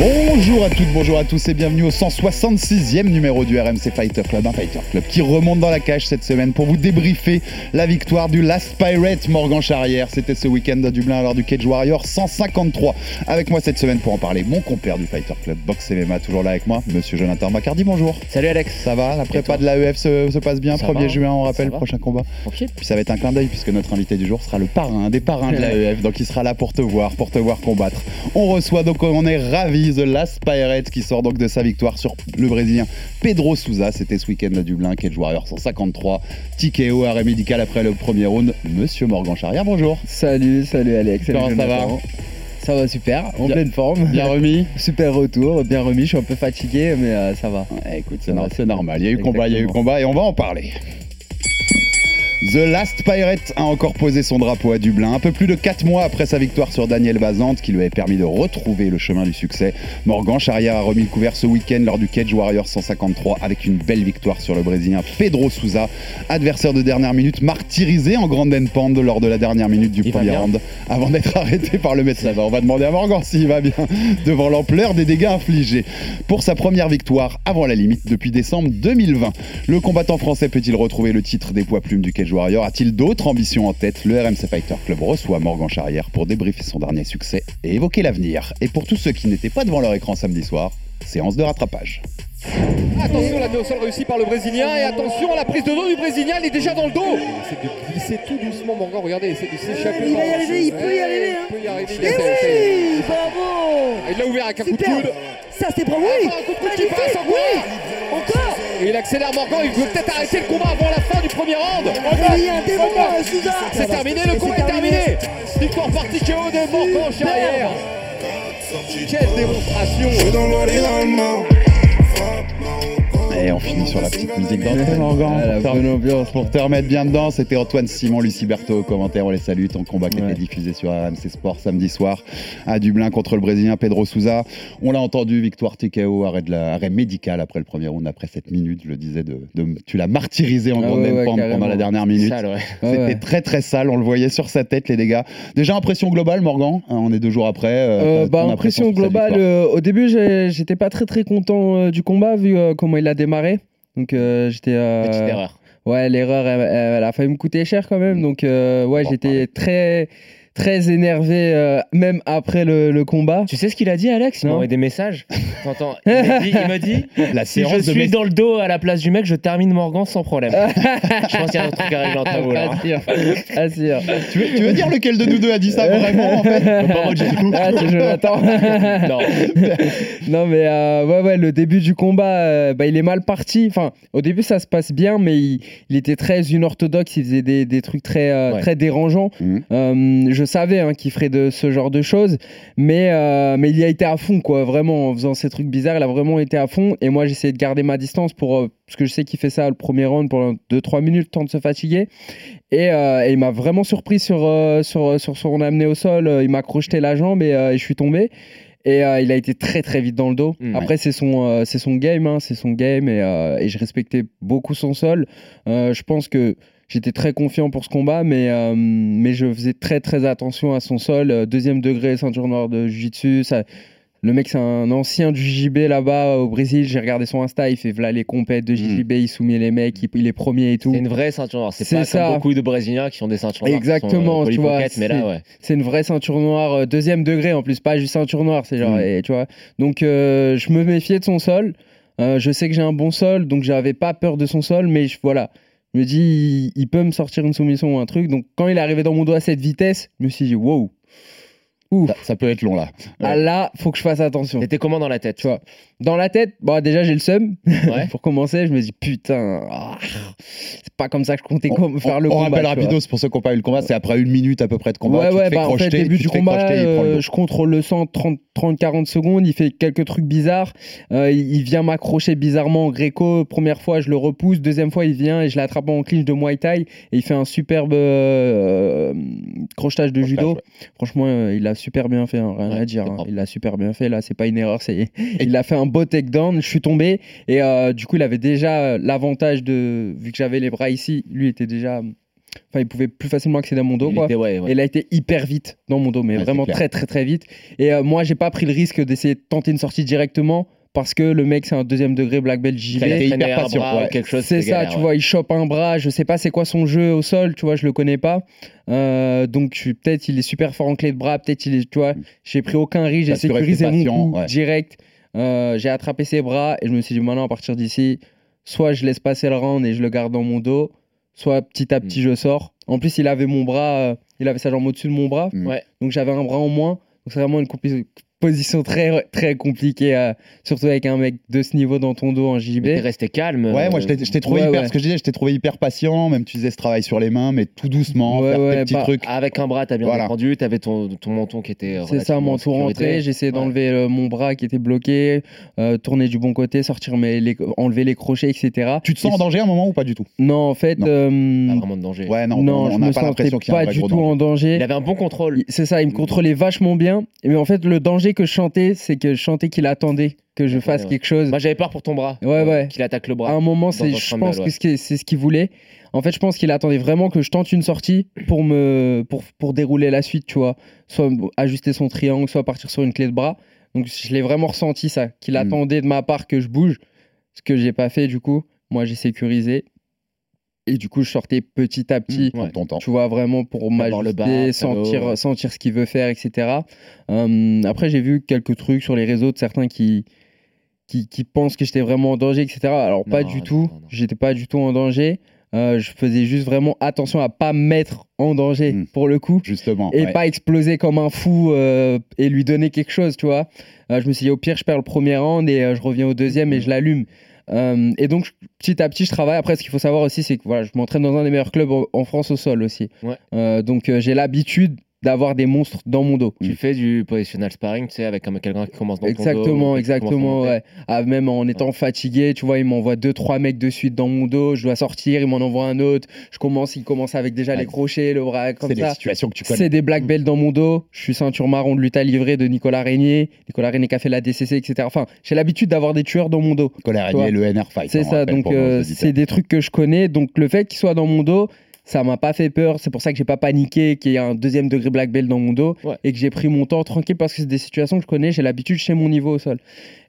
Bonjour à toutes, bonjour à tous et bienvenue au 166e numéro du RMC Fighter Club, un Fighter Club qui remonte dans la cage cette semaine pour vous débriefer la victoire du Last Pirate Morgan Charrière. C'était ce week-end à Dublin lors du Cage Warrior 153. Avec moi cette semaine pour en parler, mon compère du Fighter Club, Box MMA, toujours là avec moi, monsieur Jonathan Bacardi, bonjour. Salut Alex. Ça va La prépa de l'AEF se, se passe bien, Ça 1er va, juin, on rappelle, prochain combat. Tranquille. Puis ça va être un clin d'œil puisque notre invité du jour sera le parrain, des parrains de l'AEF, donc il sera là pour te voir, pour te voir combattre. On reçoit donc, on est ravis, The Last Pirate qui sort donc de sa victoire sur le Brésilien Pedro Souza. C'était ce week-end à Dublin, Cage Warrior 153. TKO, arrêt médical après le premier round. Monsieur Morgan Charrière, bonjour. Salut, salut Alex. Comment ça va. Ça va super, en Bien- pleine forme. Bien remis Super retour, bien remis. Je suis un peu fatigué, mais euh, ça va. Ouais, Écoute, c'est nor- c'est normal. Il y a eu combat, il y a eu combat et on va en parler. The Last Pirate a encore posé son drapeau à Dublin, un peu plus de 4 mois après sa victoire sur Daniel Vazante, qui lui avait permis de retrouver le chemin du succès. Morgan Charrière a remis le couvert ce week-end lors du Cage Warrior 153 avec une belle victoire sur le Brésilien Pedro Souza, adversaire de dernière minute, martyrisé en grande pound lors de la dernière minute du Il premier round, avant d'être arrêté par le médecin. On va demander à Morgan s'il va bien, devant l'ampleur des dégâts infligés. Pour sa première victoire avant la limite depuis décembre 2020, le combattant français peut-il retrouver le titre des poids plumes du Cage Warrior A-t-il d'autres ambitions en tête? Le RMC Fighter Club reçoit Morgan Charrière pour débriefer son dernier succès et évoquer l'avenir. Et pour tous ceux qui n'étaient pas devant leur écran samedi soir, séance de rattrapage. Attention, la au sol réussie par le Brésilien et attention à la prise de dos du Brésilien, il est déjà dans le dos. Il essaie de glisser tout doucement, Morgan. Regardez, il essaie de s'échapper. Il va y arriver, il peut y arriver, hein. Il peut y arriver. Il, Eh bravo Il l'a ouvert avec un coup de coude. Ça c'est bravo, oui. Encore Magnifique, oui. Et il accélère Morgan, il veut peut-être arrêter le combat avant la fin du premier round. Démon, euh, C'est terminé, le combat est terminé. Victoire par TKO de Morgan Charrière. Quelle démonstration. Et on finit sur la petite musique te- bonne ambiance. pour te remettre bien dedans, c'était Antoine Simon, Lucie Berthaud au commentaire. On les salue. Ton combat qui Ouais. était diffusé sur RMC Sport samedi soir à Dublin contre le Brésilien Pedro Souza. On l'a entendu, victoire TKO, arrêt, de la, arrêt médical après le premier round, après 7 minutes. Je le disais, de, de- tu l'as martyrisé en Ah grande ouais, ouais, pendant la dernière minute. C'était Ouais, ouais. très très sale, on le voyait sur sa tête les dégâts. Déjà impression globale Morgan, Hein, on est deux jours après. euh, Euh, bah, impression globale, euh, au début j'étais pas très très content euh, du combat vu euh, comment il a démarré. Donc euh, j'étais... euh, Petite erreur. Ouais, l'erreur, elle, elle- a failli me coûter cher quand même. Donc, euh, ouais, j'étais très, très énervé, euh, même après le, le combat. Tu sais ce qu'il a dit, Alex? Il m'a envoyé des messages. T'entends Il m'a dit, il m'a dit La si je suis mes- dans le dos à la place du mec, je termine Morgan sans problème. je pense qu'il y a un truc entre vous là. Sûr. Pas sûr. tu, veux, tu veux dire lequel de nous deux a dit ça vraiment en fait? Pas moi du tout. Ah. Non. non, mais euh, ouais, ouais, le début du combat, euh, bah, il est mal parti. Enfin, au début, ça se passe bien, mais il, il était très unorthodoxe. Il faisait des, des trucs très, euh, Ouais. très dérangeants. Mhm. Euh, je savais hein, qu'il ferait de ce genre de choses, mais, euh, mais il y a été à fond, quoi. Vraiment, en faisant ces trucs bizarres, il a vraiment été à fond. Et moi, j'essayais de garder ma distance pour. euh, parce que je sais qu'il fait ça le premier round pendant 2-3 minutes, temps de se fatiguer. Et, euh, et il m'a vraiment surpris sur, euh, sur, sur son amené au sol. Il m'a crocheté la jambe et, et je suis tombé. Et euh, il a été très très vite dans le dos. Mm. Après, c'est son, euh, c'est son game, hein, c'est son game et, euh, et je respectais beaucoup son sol. Je pense que j'étais très confiant pour ce combat, mais, euh, mais je faisais très très attention à son sol. Euh, Deuxième degré, ceinture noire de Jiu-Jitsu. Le mec, c'est un ancien du JJB là-bas au Brésil. J'ai regardé son Insta, il fait voilà les compètes de JJB, il soumet les mecs, il, il est premier et tout. C'est une vraie ceinture noire. C'est pas ça. comme beaucoup de Brésiliens qui ont des ceintures noires. sont, euh, Exactement, tu vois. ouais. C'est une vraie ceinture noire, euh, deuxième degré en plus, pas juste ceinture noire, c'est genre, Mm. et, tu vois. Donc je me méfiais de son sol. Je sais que j'ai un bon sol, donc j'avais pas peur de son sol, mais je- voilà. Me dis, il, il peut me sortir une soumission ou un truc. Donc quand il est arrivé dans mon dos à cette vitesse, je me suis dit, wow. Ça, ça peut être long là. Ah là, faut que je fasse attention. T'étais comment dans la tête Tu vois, dans la tête, bon, déjà j'ai le seum. Ouais. pour commencer, je me dis putain, ah, c'est pas comme ça que je comptais On, com- faire le on combat. rappelle tu vois. rapidos pour ceux qui n'ont pas eu le combat, c'est après une minute à peu près de combat. Ouais, tu ouais, te fais bah en fait, crocheter, début du te fais combat, crocheter, euh, je contrôle le sang 30, 30-40 secondes, il fait quelques trucs bizarres. Euh, il il vient m'accrocher bizarrement en gréco. Première fois, je le repousse. Deuxième fois, il vient et je l'attrape en clinch de Muay Thai. Et il fait un superbe euh, crochetage de Crochetage, judo. Franchement, il a super bien fait, hein, rien Ouais, à dire. hein. Il a super bien fait. Là, c'est pas une erreur. C'est... Il a fait un beau takedown. Je suis tombé. Et euh, du coup, il avait déjà l'avantage de. Vu que j'avais les bras ici, lui était déjà. Enfin, il pouvait plus facilement accéder à mon dos. Il Quoi. était- ouais, ouais. Et il a été hyper vite dans mon dos, mais vraiment très très très vite. Et euh, moi, j'ai pas pris le risque d'essayer de tenter une sortie directement parce que le mec, c'est un deuxième degré black belt été hyper patient, bras ouais. quelque chose. C'est ça, galère, tu ouais. vois, il chope un bras, je sais pas c'est quoi son jeu au sol, tu vois, je le connais pas. Euh, donc peut-être il est super fort en clé de bras, peut-être il est, tu vois, j'ai pris aucun risque, j'ai sécurisé mon coup ouais. direct. Euh, j'ai attrapé ses bras et je me suis dit maintenant à partir d'ici, soit je laisse passer le round et je le garde dans mon dos, soit petit à petit Mm. je sors. En plus il avait mon bras, euh, il avait sa jambe au-dessus de mon bras, Mm. Donc j'avais un bras en moins. Donc c'est vraiment une position très très compliquée, euh, surtout avec un mec de ce niveau dans ton dos en JB. Mais T'es resté calme. Ouais, moi euh, je t'ai je t'ai trouvé ouais, hyper, ouais. ce que je disais, je t'ai trouvé hyper patient, même tu faisais ce travail sur les mains, mais tout doucement, Ouais, faire tes petits bah, trucs. Avec un bras, t'as bien Voilà. T'avais ton, ton menton qui était. C'est ça, mon tour rentré. Essayé d'enlever euh, mon bras qui était bloqué, euh, tourner du bon côté, sortir mes, les- enlever les crochets, etc. Tu te sens Et- en danger à un moment ou pas du tout? Non, en fait, Non. euh, Pas vraiment de danger. Ouais, non, non, on je me pas sentais l'impression qu'il y a un pas du tout danger. en danger. Il avait un bon contrôle. C'est ça, il me contrôlait vachement bien. Mais en fait, le danger que je chantais, c'est que je chantais qu'il attendait que je fasse ouais. quelque chose. Moi, j'avais peur pour ton bras. Ouais, ouais. Qu'il attaque le À bras. un moment, c'est, je pense que c'est ce qu'il voulait. En fait, je pense qu'il attendait vraiment que je tente une sortie pour me pour, pour dérouler la suite, tu vois. Soit ajuster son triangle, soit partir sur une clé de bras. Donc, je l'ai vraiment ressenti ça, qu'il Mm. attendait de ma part que je bouge, ce que j'ai pas fait du coup. Moi, j'ai sécurisé. Et du coup, je sortais petit à petit. Temps. Tu vois, vraiment pour m'ajuster, sentir, sentir ce qu'il veut faire, etc. Hum, après, j'ai vu quelques trucs sur les réseaux de certains qui, qui, qui pensent que j'étais vraiment en danger, etc. Alors, pas du non, tout. J'étais pas du tout en danger. Euh, je faisais juste vraiment attention à pas me mettre en danger Mm. pour le coup Justement. et ouais. pas exploser comme un fou euh, et lui donner quelque chose, tu vois. Euh, je me suis dit, au pire, je perds le premier round et je reviens au deuxième et je l'allume. Euh, et donc, petit à petit, je travaille. Après, ce qu'il faut savoir aussi, c'est que voilà, je m'entraîne dans un des meilleurs clubs en, France au sol aussi. Ouais. Euh, donc, euh, j'ai l'habitude d'avoir des monstres dans mon dos. Tu fais du positional sparring, tu sais, avec un- quelqu'un qui commence dans ton dos. Exactement, exactement, ouais. Ah, même en étant fatigué, tu vois, il m'envoie deux, trois mecs de suite dans mon dos, je dois sortir, il m'en envoie un autre, je commence, il commence avec déjà Ouais. les crochets, le bras comme C'est des ça. situations que tu connais. C'est des black belts dans mon dos, je suis ceinture marron de lutte à livrer de Nicolas Régnier, Nicolas Régnier qui a fait la DCC, etc. Enfin, j'ai l'habitude d'avoir des tueurs dans mon dos. Vois. et le NR Fight. C'est on ça, donc euh, c'est des trucs que je connais. Donc le fait qu'il soit dans mon dos, ça m'a pas fait peur. C'est pour ça que j'ai pas paniqué, qu'il y a un deuxième degré black belt dans mon dos Ouais. et que j'ai pris mon temps tranquille parce que c'est des situations que je connais. J'ai l'habitude chez mon niveau au sol.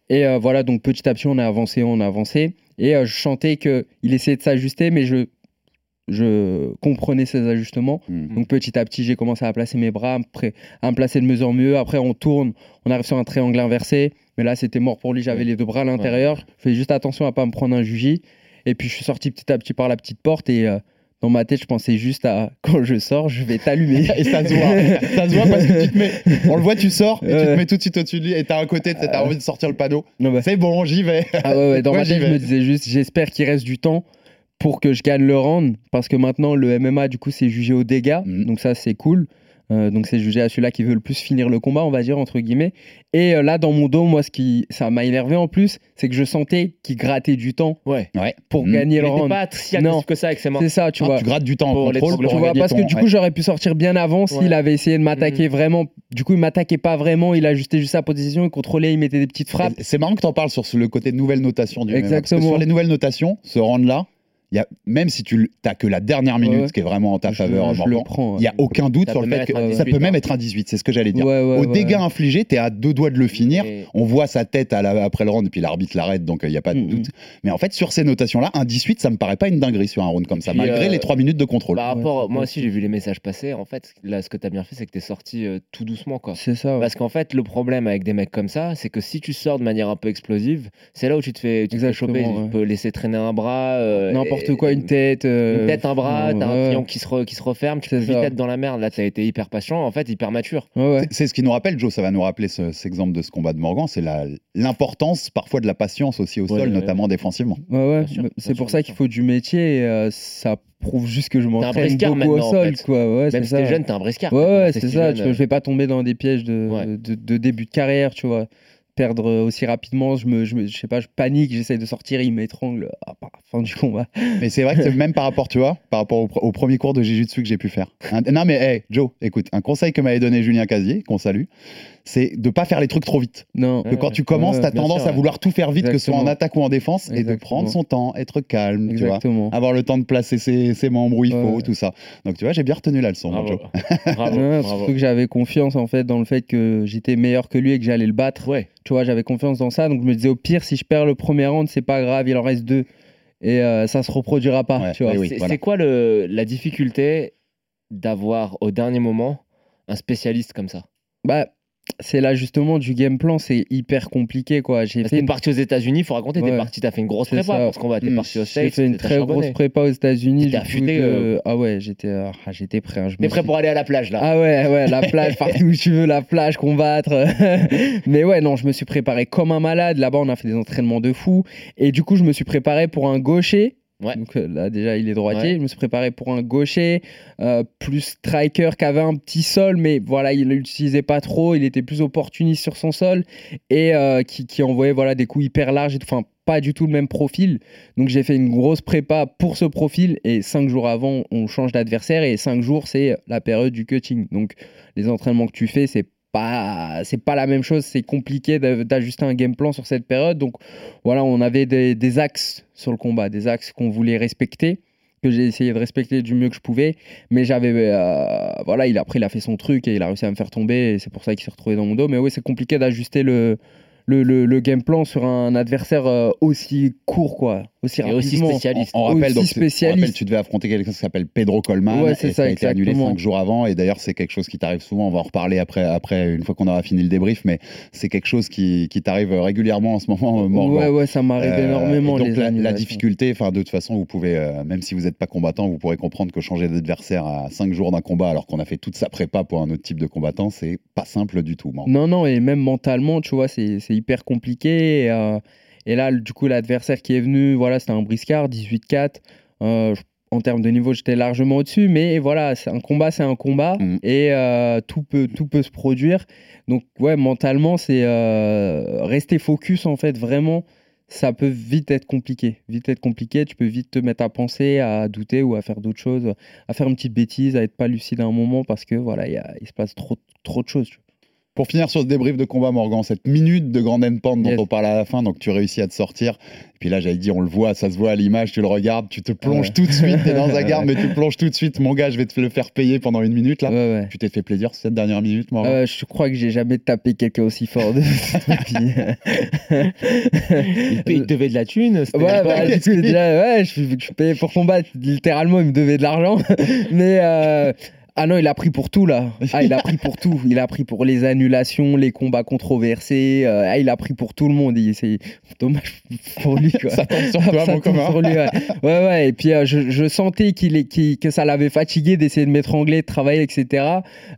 Et euh, voilà, donc petit à petit, on a avancé, on a avancé. Et euh, je chantais qu'il essayait de s'ajuster, mais je, je comprenais ses ajustements. Mm. Donc petit à petit, j'ai commencé à placer mes bras, à me, pré- à me placer de mieux en mieux. Après, on tourne, on arrive sur un triangle inversé. Mais là, c'était mort pour lui. J'avais les deux bras à l'intérieur. Je faisais juste attention à pas me prendre un juji. Et puis, je suis sorti petit à petit par la petite porte. Et euh, dans ma tête, je pensais juste à quand je sors, je vais t'allumer. Et ça se voit, ça se voit parce que tu te mets, on le voit, tu sors et tu te mets tout de suite au-dessus de lui et t'as un côté, t'as envie de sortir le panneau. Non, bah, C'est bon, j'y vais. Ah ouais, ouais, dans Ouais, ma tête, je me disais juste, j'espère qu'il reste du temps pour que je gagne le round. Parce que maintenant, le MMA, du coup, c'est jugé au dégâts. Mhm. Donc ça, c'est cool. Euh, donc c'est jugé à celui-là qui veut le plus finir le combat, on va dire, entre guillemets. Et euh, là, dans mon dos, moi, ce qui ça m'a énervé en plus, c'est que je sentais qu'il grattait du temps Ouais. Pour Mhm. gagner Il le round. pas si Non. que ça avec ses mains. C'est ça, tu Ah, vois. tu grattes du temps Pour les- contrôle. pour Tu vois, parce que ton- du ouais. coup, j'aurais pu sortir bien avant s'il Ouais. avait essayé de m'attaquer Mhm. vraiment. Du coup, il m'attaquait pas vraiment, il ajustait juste sa position, il contrôlait, il mettait des petites frappes. C'est marrant que tu en parles sur le côté nouvelle notation du MMA, parce que Exactement. sur les nouvelles notations, ce round-là, y a, même si tu n'as que la dernière minute, Ouais. ce qui est vraiment en ta Je- faveur, il n'y a aucun doute Ça sur le fait que ça 18, peut même hein. être un 18, c'est ce que j'allais dire. Ouais, ouais, Au ouais. dégâts infligés, tu es à deux doigts de le finir. Et- On voit sa tête à la- après le round, et puis l'arbitre l'arrête, donc il n'y a pas de Mhm. doute. Mais en fait, sur ces notations-là, un 18, ça me paraît pas une dinguerie sur un round comme ça, Puis, malgré euh, les 3 minutes de contrôle. Par rapport, Ouais. moi aussi j'ai vu les messages passer. En fait, là, ce que tu as bien fait, c'est que tu es sorti euh, tout doucement, quoi. C'est ça. ouais. Parce qu'en fait, le problème avec des mecs comme ça, c'est que si tu sors de manière un peu explosive, c'est là où tu te fais, tu te fais Exactement, choper. Tu peux laisser traîner un bras. Euh, N'importe quoi, une tête. euh, Une tête, un bras, t'as un triangle qui se, re- qui se referme, tu peux vite ça. être dans la merde. Là, t'as été hyper patient, en fait, hyper mature. Ouais. C'est- ce qui nous rappelle, Joe, ça va nous rappeler ce- cet exemple de ce combat de Morgan, c'est la- l'importance parfois de la patience aussi au Ouais, sol, ouais. notamment défensivement. Ouais, ouais, c'est pour ça qu'il faut du métier et euh, ça prouve juste que je un m'entraîne briscard beaucoup au maintenant, en sol, fait. quoi. Ouais, c'est Même si ça. t'es jeune, t'es un briscard. Ouais, ouais, C'est ça. jeune, Tu euh, vois, je vais pas tomber dans des pièges de, Ouais. de, de début de carrière, tu vois. Perdre euh, aussi rapidement, je me, je me- je sais pas, je panique, j'essaye de sortir, il m'étrangle. Ah, bah, fin du combat. Mais c'est vrai que c'est même par rapport, tu vois, par rapport au, pr- au premier cours de Jiu-Jitsu que j'ai pu faire. Un- non mais hey, Joe, écoute, un conseil que m'avait donné Julien Casier, qu'on salue, c'est de pas faire les trucs trop vite. Non. Que quand tu commences, ouais, t'as bien tendance sûr, à vouloir tout faire vite, que ce soit en attaque ou en défense, et de prendre son temps, être calme, tu vois. Avoir le temps de placer ses, ses membres où il faut, Ouais. tout ça. Donc tu vois, j'ai bien retenu la leçon, Bravo. Joe. bravo, Ouais, bravo. surtout que j'avais confiance en fait dans le fait que j'étais meilleur que lui et que j'allais le battre. Ouais. Tu vois, j'avais confiance dans ça. Donc je me disais au pire, si je perds le premier round, c'est pas grave, il en reste deux. Et euh, ça se reproduira pas. Ouais, tu vois. oui, oui. C'est voilà. c'est quoi le, la difficulté d'avoir au dernier moment un spécialiste comme ça? Bah, c'est l'ajustement du game plan, c'est hyper compliqué quoi. J'ai Parce fait T'es une, parti aux États-unis, il faut raconter, t'es Ouais. parti, t'as fait une grosse prépa ça. pour ce combat, t'es Mm. parti au j'ai States, fait une très charbonné. grosse prépa aux États-Unis. Coup, affûté, euh. Ah ouais, j'étais ah, j'étais prêt. hein. Je T'es prêt suis- pour aller à la plage là Ah ouais, ouais, la plage, partout où tu veux, la plage, combattre. Mais ouais, non, je me suis préparé comme un malade. Là-bas, on a fait des entraînements de fou. Et du coup, je me suis préparé pour un gaucher. Ouais. Donc euh, là, déjà, il est droitier. Ouais. Je me suis préparé pour un gaucher, euh, plus striker qui avait un petit sol, mais voilà, il ne l'utilisait pas trop. Il était plus opportuniste sur son sol et euh, qui, qui envoyait voilà, des coups hyper larges. Enfin, pas du tout le même profil. Donc j'ai fait une grosse prépa pour ce profil et cinq jours avant, on change d'adversaire et cinq jours, c'est la période du cutting. Donc les entraînements que tu fais, c'est c'est pas la même chose. C'est compliqué d'a- d'ajuster un game plan sur cette période. Donc voilà, on avait des, axes sur le combat, des axes qu'on voulait respecter que j'ai essayé de respecter du mieux que je pouvais mais j'avais euh, voilà il a après il a fait son truc et il a réussi à me faire tomber c'est pour ça qu'il s'est retrouvé dans mon dos mais oui c'est compliqué d'ajuster le le, le, le game plan sur un adversaire euh, aussi court quoi aussi Et aussi spécialiste. On, on rappelle Aussi donc, on spécialiste. rappelle, tu devais affronter quelqu'un qui s'appelle Pedro Colman. Ouais, c'est ça, a été annulé cinq jours avant. Et d'ailleurs, c'est quelque chose qui t'arrive souvent. On va en reparler après, après une fois qu'on aura fini le débrief. Mais c'est quelque chose qui, qui t'arrive régulièrement en ce moment, euh, Morgan. ouais ouais ça m'arrive Euh, énormément donc les la, difficulté, enfin de toute façon, vous pouvez, euh, même si vous n'êtes pas combattant, vous pourrez comprendre que changer d'adversaire à 5 jours d'un combat, alors qu'on a fait toute sa prépa pour un autre type de combattant, c'est pas simple du tout. Morgan. Non, non, et même mentalement, tu vois, c'est c'est hyper compliqué. Et, euh, et là, du coup, l'adversaire qui est venu, voilà, c'était un briscard, 18-4. Euh, en termes de niveau, j'étais largement au-dessus, mais voilà, c'est un combat, c'est un combat, Mhm. et euh, tout, peut, tout peut se produire. Donc, ouais, mentalement, c'est euh, rester focus, en fait, vraiment. Ça peut vite être compliqué. Vite être compliqué. Tu peux vite te mettre à penser, à douter ou à faire d'autres choses, à faire une petite bêtise, à être pas lucide à un moment parce que voilà, il y a- il se passe trop, trop de choses. tu vois. Pour finir sur ce débrief de combat, Morgan, cette minute de grande endpoint dont Yes. on parle à la fin, donc tu réussis à te sortir. Et puis là, j'avais dit, on le voit, ça se voit à l'image, tu le regardes, tu te plonges Ouais. tout de suite, t'es dans un garde, mais tu plonges tout de suite. Mon gars, je vais te le faire payer pendant une minute là. Ouais, ouais. Tu t'es fait plaisir cette dernière minute, Morgan Euh, je crois que j'ai jamais tapé quelqu'un aussi fort de. Il, paye- il devait de la thune. c'était Ouais, pas- bah, du coup, déjà, ouais, je, payé pour combattre. Littéralement, il me devait de l'argent. Mais euh, ah non, il a pris pour tout là. Ah, il a pris pour tout. Il a pris pour les annulations, les combats controversés. euh, ah, il a pris pour tout le monde. C'est dommage pour lui. Quoi. Ça tombe sur toi, Ça mon tombe commun. sur lui, ouais. ouais, ouais. Et puis, euh, je, je sentais qu'il est, qu'il- que ça l'avait fatigué d'essayer de m'étrangler, de travailler, etc.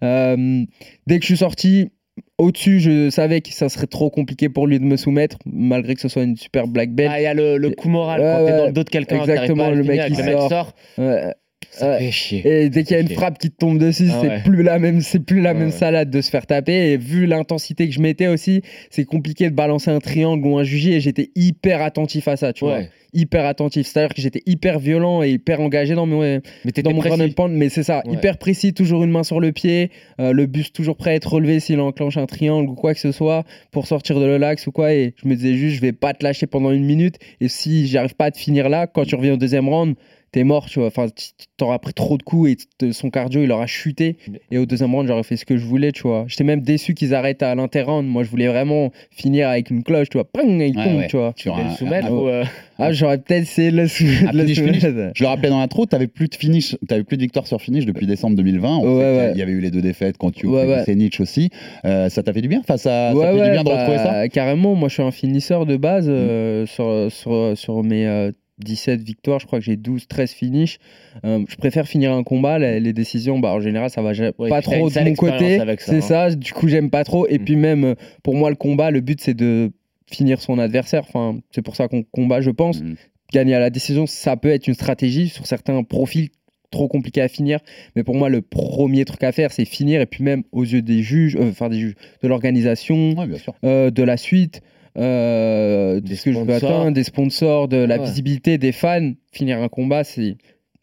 Euh, dès que je suis sorti, au-dessus, je savais que ça serait trop compliqué pour lui de me soumettre, malgré que ce soit une super black belt. Ah, il y a le, le coup moral Ouais, quand t'es ouais. dans le dos de quelqu'un, Exactement, pas le mec, mec sort. sort. Ouais. Ça fait chier. Et dès qu'il y a une frappe qui te tombe dessus, Ah c'est ouais. plus la même, c'est plus la Ouais, même ouais. salade de se faire taper. Et vu l'intensité que je mettais aussi, c'est compliqué de balancer un triangle ou un jugé. Et j'étais hyper attentif à ça, tu vois. Hyper attentif. C'est-à-dire que j'étais hyper violent et hyper engagé dans mon, Mais dans mon and pound. Mais c'est ça, hyper précis, toujours une main sur le pied, euh, le buste toujours prêt à être relevé s'il enclenche un triangle ou quoi que ce soit pour sortir de l'axe ou quoi. Et je me disais juste, je vais pas te lâcher pendant une minute. Et si j'arrive pas à te finir là, quand tu reviens au deuxième round, t'es mort, tu vois. Enfin, tu- t'auras pris trop de coups et son cardio, il aura chuté. Et au deuxième round, j'aurais fait ce que je voulais, tu vois. J'étais même déçu qu'ils arrêtent à l'inter-round. Moi, je voulais vraiment finir avec une cloche, tu vois. Ping, il Ouais, tombe, ouais. tu vois. Tu voulais un- le soumettre un- ou, euh, Ah, j'aurais peut-être essayé de le sou- un de le finish, finish. soumettre. Je le rappelais dans l'intro, tu n'avais plus de finish, t'avais plus de victoire sur finish depuis décembre 2020. On Ouais, sait qu'il y a- ouais. Il y avait eu les deux défaites Ouais, Yuki ouais. Senic aussi. Euh, ça t'a fait du bien? Enfin, ça, ça Ouais, fait du bien de bah, retrouver ça? Carrément, moi je suis un finisseur de base euh, sur, sur, sur mes euh, 17 victoires, je crois que j'ai 12, 13 finishes. Euh, je préfère finir un combat. Les, les décisions, bah, en général, ça va Ouais, pas trop de mon côté. C'est hein. ça, du coup, j'aime pas trop. Et Mm. puis, même pour moi, le combat, le but, c'est de finir son adversaire. Enfin, c'est pour ça qu'on combat, je pense. Mhm. Gagner à la décision, ça peut être une stratégie sur certains profils trop compliqués à finir. Mais pour moi, le premier truc à faire, c'est finir. Et puis, même aux yeux des juges, euh, enfin, des juges, de l'organisation, Ouais, euh, de la suite, euh, de Des ce que je veux sponsors. atteindre, des sponsors, de la Ouais. visibilité des fans. Finir un combat, c'est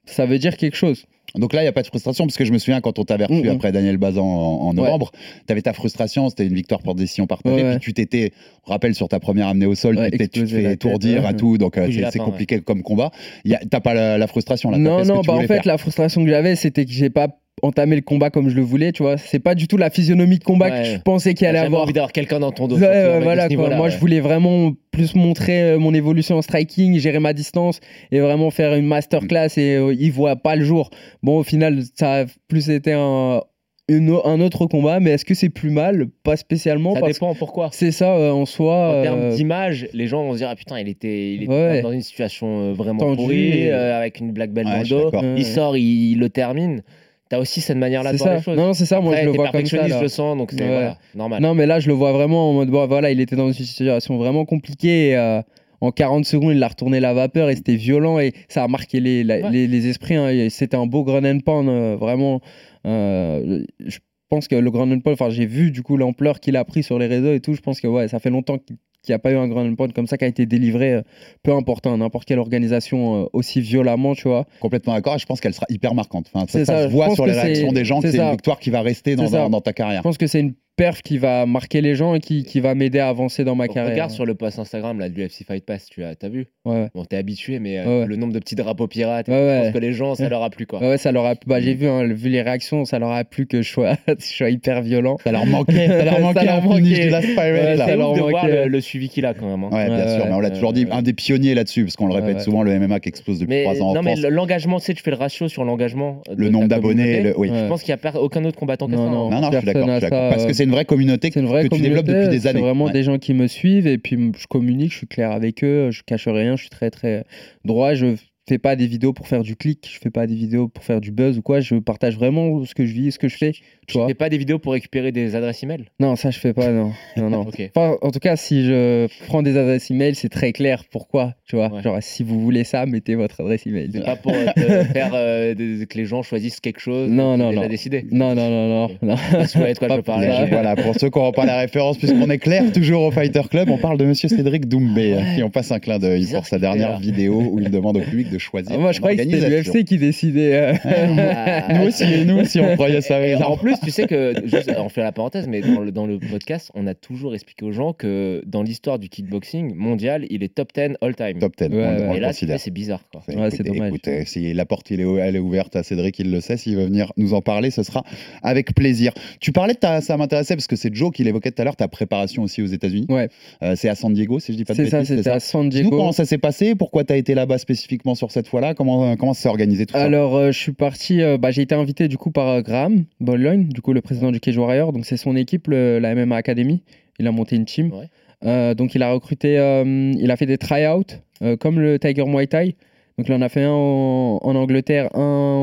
ça veut dire quelque chose. Donc là, il n'y a pas de frustration, parce que je me souviens quand on t'avait reçu Mhm. après Daniel Bazan en, en Ouais. novembre, tu avais ta frustration, c'était une victoire pour décision partagée, Ouais, ouais. puis tu t'étais, on rappelle sur ta première amenée au sol, Ouais, tu t'es- tu te fais étourdir à tout, donc euh, c'est compliqué comme combat. A- T'as pas la, la frustration là, non, fait ce non, que tu bah en fait, faire. la frustration que j'avais, c'était que j'ai pas entamé le combat comme je le voulais, tu vois. C'est pas du tout la physionomie de combat Ouais. que je pensais qu'il allait avoir. envie d'avoir quelqu'un dans ton dos. Ouais, voilà, quoi. Moi, ouais. je voulais vraiment plus montrer euh, mon évolution en striking, gérer ma distance et vraiment faire une masterclass et euh, il voit pas le jour. Bon, au final, ça a plus été un, une un autre combat, mais est-ce que c'est plus mal? Pas spécialement. Ça parce dépend pourquoi? c'est ça euh, en soi. En termes euh, d'image, les gens vont se dire ah putain il était, il était Ouais. dans une situation vraiment Tendu pourrie et- euh, avec une black belt Ouais, dans le dos. Il sort, il, il le termine. T'as aussi cette manière-là de voir ça. les choses. Non, c'est ça. Moi, Après, je le vois comme ça. là. je le sens, donc c'est Ouais. voilà, normal. Non, mais là, je le vois vraiment en mode, bon, voilà, il était dans une situation vraiment compliquée. et, euh, en 40 secondes, il a retourné la vapeur et c'était violent et ça a marqué les, la- Ouais. les, les esprits. hein, c'était un beau ground and pound, euh, vraiment. euh, je pense que le ground and pound, enfin, j'ai vu du coup l'ampleur qu'il a pris sur les réseaux et tout. Je pense que ouais, ça fait longtemps qu'il qu'il n'y a pas eu un ground pound comme ça qui a été délivré, euh, peu importe, hein, n'importe quelle organisation euh, aussi violemment, tu vois. Complètement d'accord, je pense qu'elle sera hyper marquante. Enfin, ça, C'est ça ça, se voit sur les réactions des gens que c'est une victoire qui va rester dans, dans- dans ta carrière. Je pense que c'est une perf qui va marquer les gens et qui, qui va m'aider à avancer dans ma carrière. Regarde sur le post Instagram là, du UFC Fight Pass, tu as, as vu? Ouais, Bon, t'es habitué, mais euh, Ouais, le nombre de petits drapeaux pirates, Ouais, je ouais. pense que les gens, ça leur a plu quoi. Ouais, ça leur a plu. Bah, Mm. j'ai vu, hein, vu les réactions, ça leur a plu que je sois, je sois hyper violent. Ça leur manquait, ça leur Ça manquait leur un finish manquait. de la Spiral. Ouais, là. ça C'est leur ouf de voir manquait. le, le suivi qu'il a quand même. hein. Ouais, bien Ouais, sûr, ouais. mais on l'a toujours dit, Euh, un des pionniers là-dessus, parce qu'on le répète ouais. souvent, le MMA qui explose depuis Mais trois ans en non, mais l'engagement, tu sais, tu fais le ratio sur l'engagement. Le nombre d'abonnés, oui. Je pense qu'il n'y a aucun autre combattant que Non, ça. non. hein. Non, non, je suis d'accord. ça, Parce euh, que c'est une vraie communauté C'est une vraie que tu développes depuis des années. C'est vraiment Ouais. des gens qui me suivent et puis je communique, je suis clair avec eux, je cache rien, je suis très très droit. Je fais pas des vidéos pour faire du clic, je fais pas des vidéos pour faire du buzz ou quoi. Je partage vraiment ce que je vis, ce que je fais. Tu Tu vois fais pas des vidéos pour récupérer des adresses email? Non, ça je fais pas, non. non, non. Enfin, en tout cas, si je prends des adresses email, c'est très clair pourquoi. Tu vois, Ouais. genre si vous voulez ça, mettez votre adresse email. C'est pas pour euh, te faire euh, que les gens choisissent quelque chose. Non, non, déjà non. décidé. Non, non, non, non, non. Tu vois de quoi je parler. voilà, pour ceux qui n'auront pas la référence, puisqu'on est clair toujours au Fighter Club, on parle de monsieur Cédric Doumbé, à qui on passe un clin d'œil pour sa dernière vidéo où il demande au public de choisir. Ah, moi, je croyais que c'était l'UFC qui décidait. euh. Ah, Nous aussi, nous aussi, on croyait ça. Et en plus, tu sais que, juste, on fait la parenthèse, mais dans le, dans le podcast, on a toujours expliqué aux gens que dans l'histoire du kickboxing mondial, il est top 10 all time. Top 10, Ouais, on, ouais. on Et le là, c'est bizarre. Quoi. Ouais, c'est dommage. écoutez, si la porte il est, elle est ouverte à Cédric, il le sait. S'il veut venir nous en parler, ce sera avec plaisir. Tu parlais de ta, ça m'intéressait parce que c'est Joe qui l'évoquait tout à l'heure, ta préparation aussi aux États-Unis. Ouais. Euh, c'est à San Diego, si je dis pas de C'est ça, bêtises. c'était à San Diego. comment ça s'est passé, pourquoi tu as été là-bas spécifiquement sur cette fois-là, comment, comment ça s'est organisé tout ça Alors, euh, je suis parti, euh, bah, j'ai été invité du coup par euh, Graham Bollogne, du coup le président du Cage Warrior. Donc, c'est son équipe, le- la MMA Academy. Il a monté une team. Ouais. Euh, donc, il a recruté, euh, il a fait des try-outs euh, comme le Tiger Muay Thai. Donc, il en a fait un en, en Angleterre, un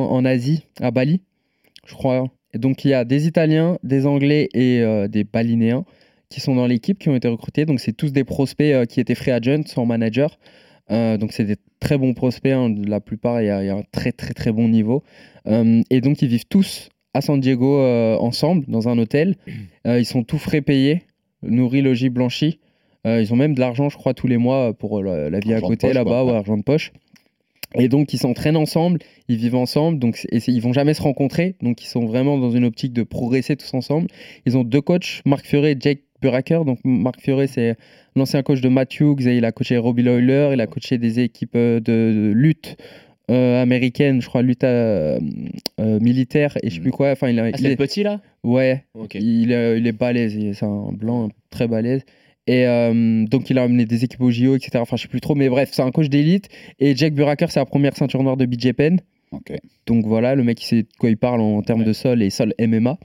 en Asie, à Bali, je crois. Et donc, il y a des Italiens, des Anglais et des Balinéens qui sont dans l'équipe, qui ont été recrutés. Donc, c'est tous des prospects qui étaient free agents sans manager. Euh, donc, c'est des très bons prospects. hein. La plupart, il y, a il y a un très, très, très bon niveau. Euh, et donc, ils vivent tous à San Diego euh, ensemble, dans un hôtel. Euh, ils sont tous frais payés, nourris, logis, blanchis. Euh, ils ont même de l'argent, je crois, tous les mois pour la, la vie à Argent côté là-bas, ouais, argent de poche. Et donc, ils s'entraînent ensemble, ils vivent ensemble, donc et ils vont jamais se rencontrer, donc ils sont vraiment dans une optique de progresser tous ensemble. Ils ont deux coachs, Marc Furet et Jake Buracker. Donc, Marc Furet, c'est l'ancien coach de Matt Hughes, et il a coaché Robbie Lawler, il a coaché des équipes de, de lutte euh, américaine, je crois, lutte euh, euh, militaire, et je sais plus quoi. Enfin, il, a, Ah, il est, petit là? Ouais, il, est- il est balèze, il- c'est un blanc très balèze. Et donc, il a amené des équipes au JO, etc. Enfin, je sais plus trop, mais bref, c'est un coach d'élite. Et Jack Buracker, c'est la première ceinture noire de BJ Penn. Donc voilà, le mec, il sait de quoi il parle en termes Ouais. de sol et sol MMA.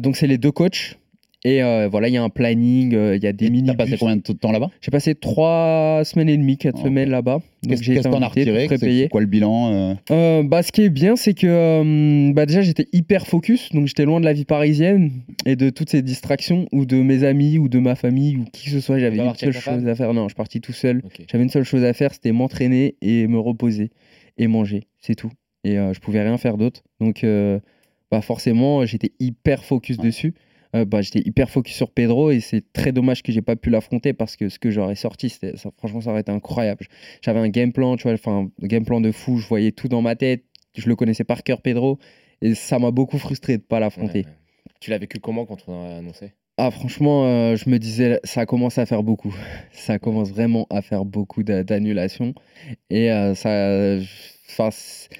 Donc, c'est les deux coachs. Et euh, voilà, il y a un planning, euh, il y a des mini. T'as passé combien de temps là-bas? J'ai passé trois semaines et demie, quatre Ok. semaines là-bas. Donc Qu'est-ce que t'en as retiré? C'est quoi le bilan euh? Bah, ce qui est bien, c'est que bah, déjà j'étais hyper focus, donc j'étais loin de la vie parisienne et de toutes ces distractions ou de mes amis ou de ma famille ou qui que ce soit. J'avais une seule chose à faire. Non, je suis parti tout seul. J'avais une seule chose à faire, c'était m'entraîner et me reposer et manger, c'est tout. Et je pouvais rien faire d'autre. Donc, bah forcément, j'étais hyper focus dessus. Euh, bah, j'étais hyper focus sur Pedro et c'est très dommage que j'ai pas pu l'affronter parce que ce que j'aurais sorti, c'était, ça, franchement, ça aurait été incroyable. J'avais un game plan, tu vois, enfin, un game plan de fou. Je voyais tout dans ma tête. Je le connaissais par cœur, Pedro, et ça m'a beaucoup frustré de pas l'affronter. Ouais, ouais. Tu l'as vécu comment quand on a annoncé? Ah, franchement, euh, je me disais, ça commence à faire beaucoup. Ça commence vraiment à faire beaucoup d'a- d'annulations. Et euh, ça. Enfin,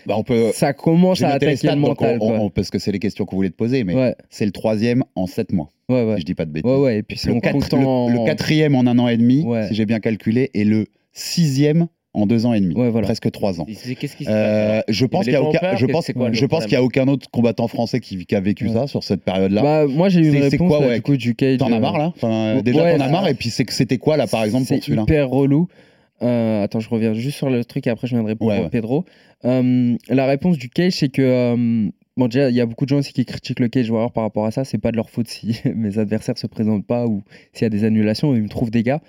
Bah, on peut. ça commence à attaquer le mental. on- quoi. on- parce que c'est les questions qu'on voulait te poser, mais Ouais, c'est le troisième en 7 mois, ouais, ouais. si je dis pas de bêtises. Ouais, ouais. Et puis, le, quatre- en. quatrième en un an et demi, Ouais. si j'ai bien calculé, et le sixième en deux ans et demi, Ouais, voilà. presque trois ans. Et c'est- Qu'est-ce qui se passe Euh, je pense qu'il y a aucun, je pense, quoi je pense y a aucun autre combattant français qui, qui a vécu Ouais. ça sur cette période-là. Bah, moi, j'ai eu une réponse quoi, là, ouais, du coup du cage. T'en as euh, marre là? Déjà t'en as marre et puis c'est que c'était quoi là par exemple pour C'est celui-là? hyper relou. Euh, attends, je reviens juste sur le truc et après je viendrai pour Ouais, euh, ouais. Pedro. Euh, la réponse du cage, c'est que. Euh, bon, déjà, il y a beaucoup de gens aussi qui critiquent le cage warrior par rapport à ça. C'est pas de leur faute si mes adversaires se présentent pas ou s'il y a des annulations. Ils me trouvent des gars.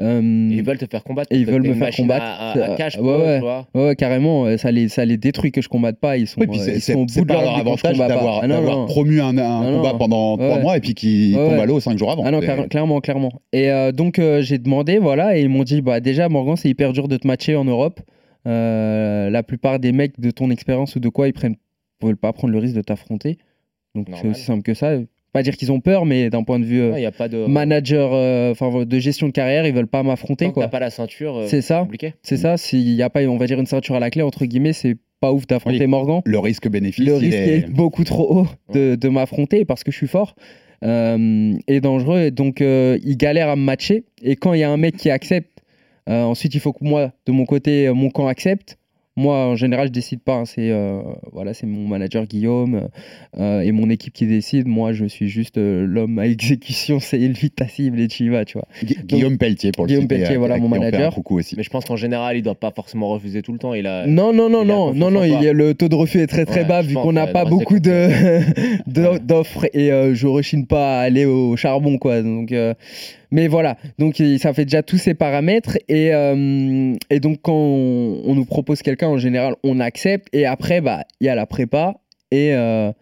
Euh, Ils veulent te faire combattre. Et ils veulent me faire combattre. À, à, à cash Ouais, eux, ouais. tu vois. Ouais, ouais, carrément, euh, ça les, ça les détruit que je combatte pas. Ils sont, Oui, puis euh, c'est ils sont au bout de leur avantage d'avoir Ah promu un, un Non, combat pendant trois mois et puis qui à l'eau cinq jours avant. Ah non, clairement, clairement. Et euh, donc, euh, j'ai demandé, voilà, et ils m'ont dit, bah déjà, Morgan, c'est hyper dur de te matcher en Europe. Euh, la plupart des mecs de ton expérience ou de quoi, ils prennent, veulent pas prendre le risque de t'affronter. Donc, c'est aussi simple que ça. Pas dire qu'ils ont peur, mais d'un point de vue euh, Il n'y a pas de. manager, euh, enfin, de gestion de carrière, ils veulent pas m'affronter, Tant que quoi. t'as pas la ceinture. euh, C'est ça. compliqué. C'est ça. S'il y a pas, on va dire, une ceinture à la clé, entre guillemets, c'est pas ouf d'affronter Oui. Morgan Le risque-bénéfice, le il risque est- est beaucoup trop haut de, de m'affronter parce que je suis fort euh, et dangereux. Et donc, euh, il galère à me matcher. Et quand il y a un mec qui accepte, euh, ensuite, il faut que moi, de mon côté, mon camp accepte. Moi, en général, je décide pas. hein. C'est euh, voilà, c'est mon manager Guillaume euh, et mon équipe qui décide. Moi, je suis juste euh, l'homme à exécution. C'est lui ta cible et tu y vas, tu vois. Gu- Guillaume Pelletier pour le Guillaume citer, Pelletier, voilà, mon manager. coucou aussi. Mais je pense qu'en général, il doit pas forcément refuser tout le temps. Il a. Non, non, non, non, non, non, toi. il y a- le taux de refus est très très Ouais, bas vu qu'on n'a pas beaucoup de d'offres et euh, je rechigne pas à aller au charbon quoi. Donc, euh, mais voilà, donc ça fait déjà tous ces paramètres et, euh, donc quand on, on nous propose quelqu'un en général on accepte et après bah il y a la prépa et euh,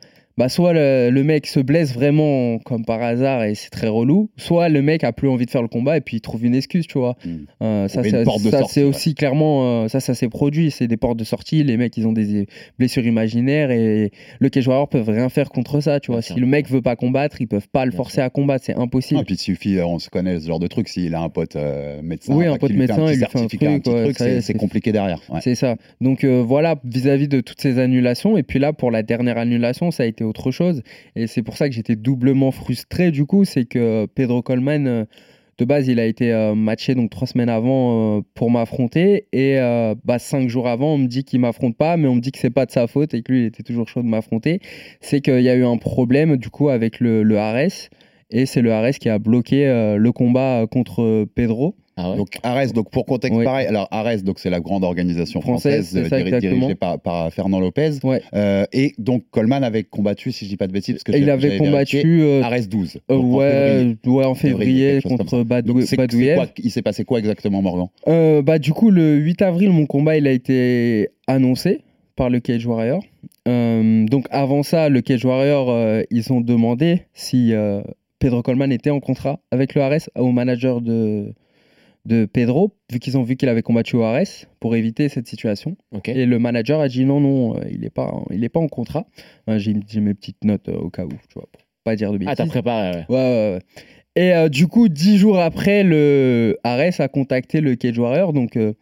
bah soit le, le mec se blesse vraiment comme par hasard et c'est très relou, soit le mec a plus envie de faire le combat et puis il trouve une excuse, tu vois. Mm. Euh, ça, c'est ouais. aussi clairement, euh, ça, ça s'est produit, c'est des portes de sortie. Les mecs, ils ont des blessures imaginaires et le cage warrior peuvent rien faire contre ça, tu vois. Si le mec veut pas combattre, ils peuvent pas le forcer à combattre, c'est impossible. Non, puis il suffit, on se connaît ce genre de truc, s'il a un pote euh, médecin, Oui, un pote médecin, il lui fait un petit ouais, truc, c'est compliqué derrière. ouais. C'est ça. Donc euh, voilà, vis-à-vis de toutes ces annulations. Et puis là, pour la dernière annulation, ça a été autre chose. Et c'est pour ça que j'étais doublement frustré du coup. C'est que Pedro Coleman, euh, de base, il a été euh, matché donc trois semaines avant euh, pour m'affronter. Et bah, cinq jours avant, on me dit qu'il m'affronte pas, mais on me dit que c'est pas de sa faute et que lui, il était toujours chaud de m'affronter. C'est qu'il y a eu un problème du coup avec le, le Ares. Et c'est le Ares qui a bloqué le combat contre Pedro. Ah ouais. Donc Ares, donc pour contexte Oui. pareil, alors Ares, donc c'est la grande organisation Française, française, c'est ça, euh, diri- exactement. dirigée par, par Fernand Lopez. Ouais. Euh, et donc Coleman avait combattu, si je dis pas de bêtises, parce que il avait combattu euh, Ares 12. euh, donc en ouais, ouais, en Février, février contre Badouyev. il s'est passé quoi exactement, Morgan? Euh, bah, du coup, le 8 avril, mon combat il a été annoncé par le Cage Warrior. Euh, donc avant ça, le Cage Warrior, euh, ils ont demandé si euh, Pedro Coleman était en contrat avec le Ares au manager de, de Pedro, vu qu'ils ont vu qu'il avait combattu au Ares pour éviter cette situation. Et le manager a dit non, non, euh, il n'est pas, il est pas en contrat. J'ai mes petites notes euh, au cas où, tu vois, pour pas dire de bêtises. Ah, t'as préparé, ouais. Ouais, ouais, ouais. Et euh, du coup, dix jours après, le Ares a contacté le Cage Warrior. Donc, euh,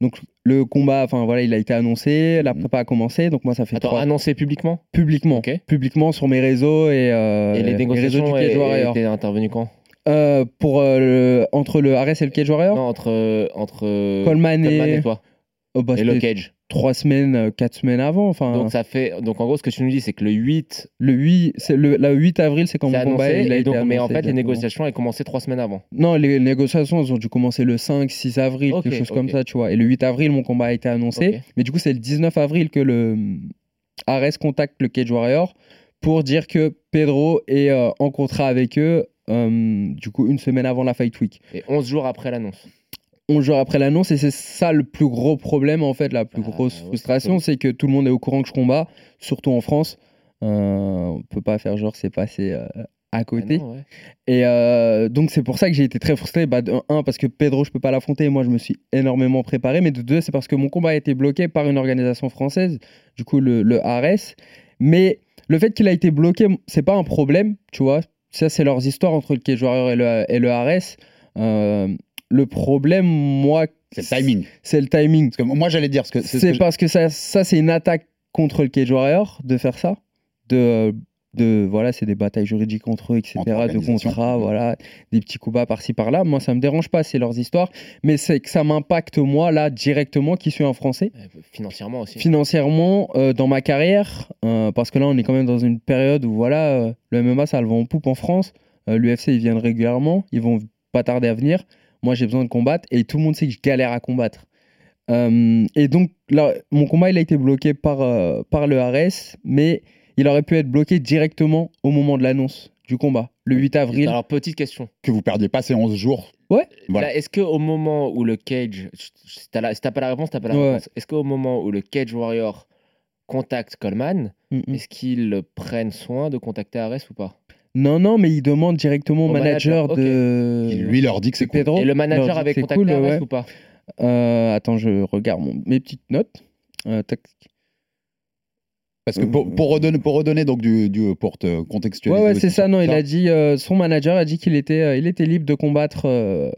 donc le combat, enfin voilà, il a été annoncé, la prépa a commencé. Donc moi, ça fait Attends, annoncé publiquement? Publiquement, Ok. publiquement sur mes réseaux et, euh, Et les réseaux négociations du Cage Warrior. étaient intervenues quand? Euh, pour euh, le- entre le Ares et le Cage Warrior, Non, entre, entre Coleman, Coleman et, et toi. Oh, bah, Et le cage. trois semaines, euh, quatre semaines avant. Enfin, Donc ça fait donc en gros ce que tu nous dis c'est que le 8 le 8, c'est le, le 8 avril, c'est quand mon combat donc mais en fait les négociations elles commencé trois semaines avant. Non, les négociations, elles ont dû commencer le 5, 6 avril, quelque chose comme ça, tu vois. Et le 8 avril, mon combat a été annoncé. Mais du coup, c'est le 19 avril que le Ares contacte le Cage Warrior pour dire que Pedro est euh, en contrat avec eux, du coup, une semaine avant la Fight Week. Et 11 jours après l'annonce. 11 jours après l'annonce, et c'est ça le plus gros problème, en fait, la plus Ah, grosse ouais, frustration, c'est que tout le monde est au courant que je combats, surtout en France. Euh, on peut pas faire genre c'est passé euh, à Ah côté. non, ouais. Et euh, donc c'est pour ça que j'ai été très frustré. Bah, de un, parce que Pedro, je peux pas l'affronter. Moi, je me suis énormément préparé. Mais de deux, c'est parce que mon combat a été bloqué par une organisation française, du coup le, le ARS. Mais le fait qu'il a été bloqué, c'est pas un problème, tu vois. Ça, c'est leurs histoires entre le Cage Warrior et le, et le. Euh, le problème, moi, C'est le timing. c'est le timing. Parce que moi, j'allais dire, c'est ce parce que ça, ça c'est une attaque contre le Cage Warrior de faire ça. De, de voilà, c'est des batailles juridiques entre eux, etc. Entre De contrats, Mhm. voilà, des petits coups bas par-ci par-là. Moi, ça me dérange pas, c'est leurs histoires. Mais c'est que ça m'impacte moi là directement, qui suis un Français, Euh, Financièrement aussi. financièrement euh, dans ma carrière, euh, parce que là, on est quand même dans une période où voilà, euh, le MMA ça le vend en poupe en France. L'UFC ils viennent régulièrement, ils vont pas tarder à venir. Moi, j'ai besoin de combattre et tout le monde sait que je galère à combattre. Et donc, là, mon combat, il a été bloqué par, par le ARS, mais il aurait pu être bloqué directement au moment de l'annonce du combat, le 8 avril. Alors petite question. que vous perdiez pas ces 11 jours. Ouais. Voilà. Là, est-ce que au moment où le cage, si t'as la- si t'as pas la réponse, t'as pas la Ouais. réponse. Est-ce qu'au moment où le cage warrior contacte Coleman, Mm, mm. est-ce qu'ils prennent soin de contacter Ares ou pas? Non, non, mais il demande directement au manager, manager, de. Qui lui leur dit que c'est cool. Pedro. Et le manager avait contacté cool, Ares ouais. ou pas? Euh, attends, je regarde mon- mes petites notes. Euh, tac. Parce que pour, pour redonner, pour redonner donc du, du- pour te contextualiser. Ouais, ouais, c'est ça. Non, il a dit, euh, son manager a dit qu'il était, euh, il était libre de combattre. euh,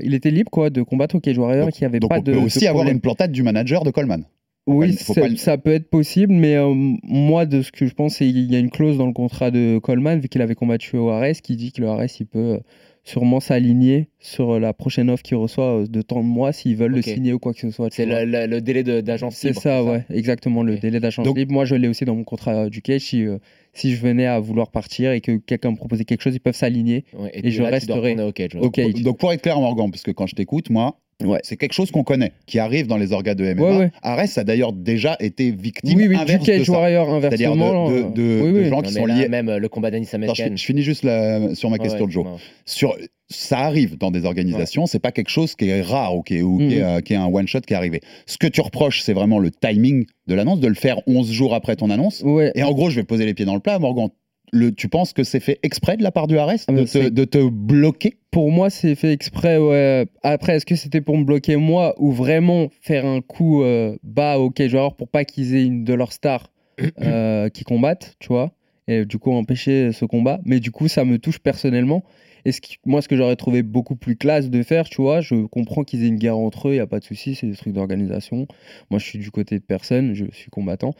il était libre quoi de combattre au Cage Warrior Donc- qui avait Donc pas on de peut aussi de avoir une plantade du manager de Coleman. Oui, faut pas ça peut être possible, mais moi, de ce que je pense, c'est qu'il y a une clause dans le contrat de Coleman, vu qu'il avait combattu au Ares, qui dit que le Ares, il peut sûrement s'aligner sur euh, la prochaine offre qu'il reçoit euh, de temps de mois s'ils veulent le signer ou quoi que ce soit. C'est le, le- le délai d'agence C'est ça, ouais, exactement, le délai d'agence Donc- libre. Moi, je l'ai aussi dans mon contrat euh, du cage. Si, euh, si je venais à vouloir partir et que quelqu'un me proposait quelque chose, ils peuvent s'aligner. Ouais, Et je là, tu dois resterai. retourner au cage. ouais. Donc, Ok. donc pour être clair, Morgan, parce que quand je t'écoute, moi, Ouais. c'est quelque chose qu'on connaît, qui arrive dans les orgas de MMA. Ouais, ouais. Ares a d'ailleurs déjà été victime Oui, oui, du inverse de cage ça. warrior C'est-à-dire inversement. de, de- de- euh, oui, de oui. gens Non, qui sont là, liés. même euh, le combat d'Anis Attends, je, finis juste la- sur ma question ouais, de Joe. non. Sur, ça arrive dans des organisations, c'est pas quelque chose qui est rare ou qui est, ou qui est, Mhm. euh, qui est un one shot qui est arrivé. Ce que tu reproches, c'est vraiment le timing de l'annonce, de le faire 11 jours après ton annonce. Ouais. Et en gros, je vais poser les pieds dans le plat, Morgan. Le, tu penses que c'est fait exprès de la part du Ares Ah, de, te, c'est- de te bloquer? Pour moi, c'est fait exprès. Ouais. Après, est-ce que c'était pour me bloquer moi ou vraiment faire un coup euh, bas au cage warrior pour pas qu'ils aient une de leurs stars euh, qui combattent, tu vois Et du coup, empêcher ce combat. Mais du coup, ça me touche personnellement. Et ce qui- moi, ce que j'aurais trouvé beaucoup plus classe de faire, tu vois, je comprends qu'ils aient une guerre entre eux, il n'y a pas de souci, c'est des trucs d'organisation. Moi, je suis du côté de personne, je suis combattant.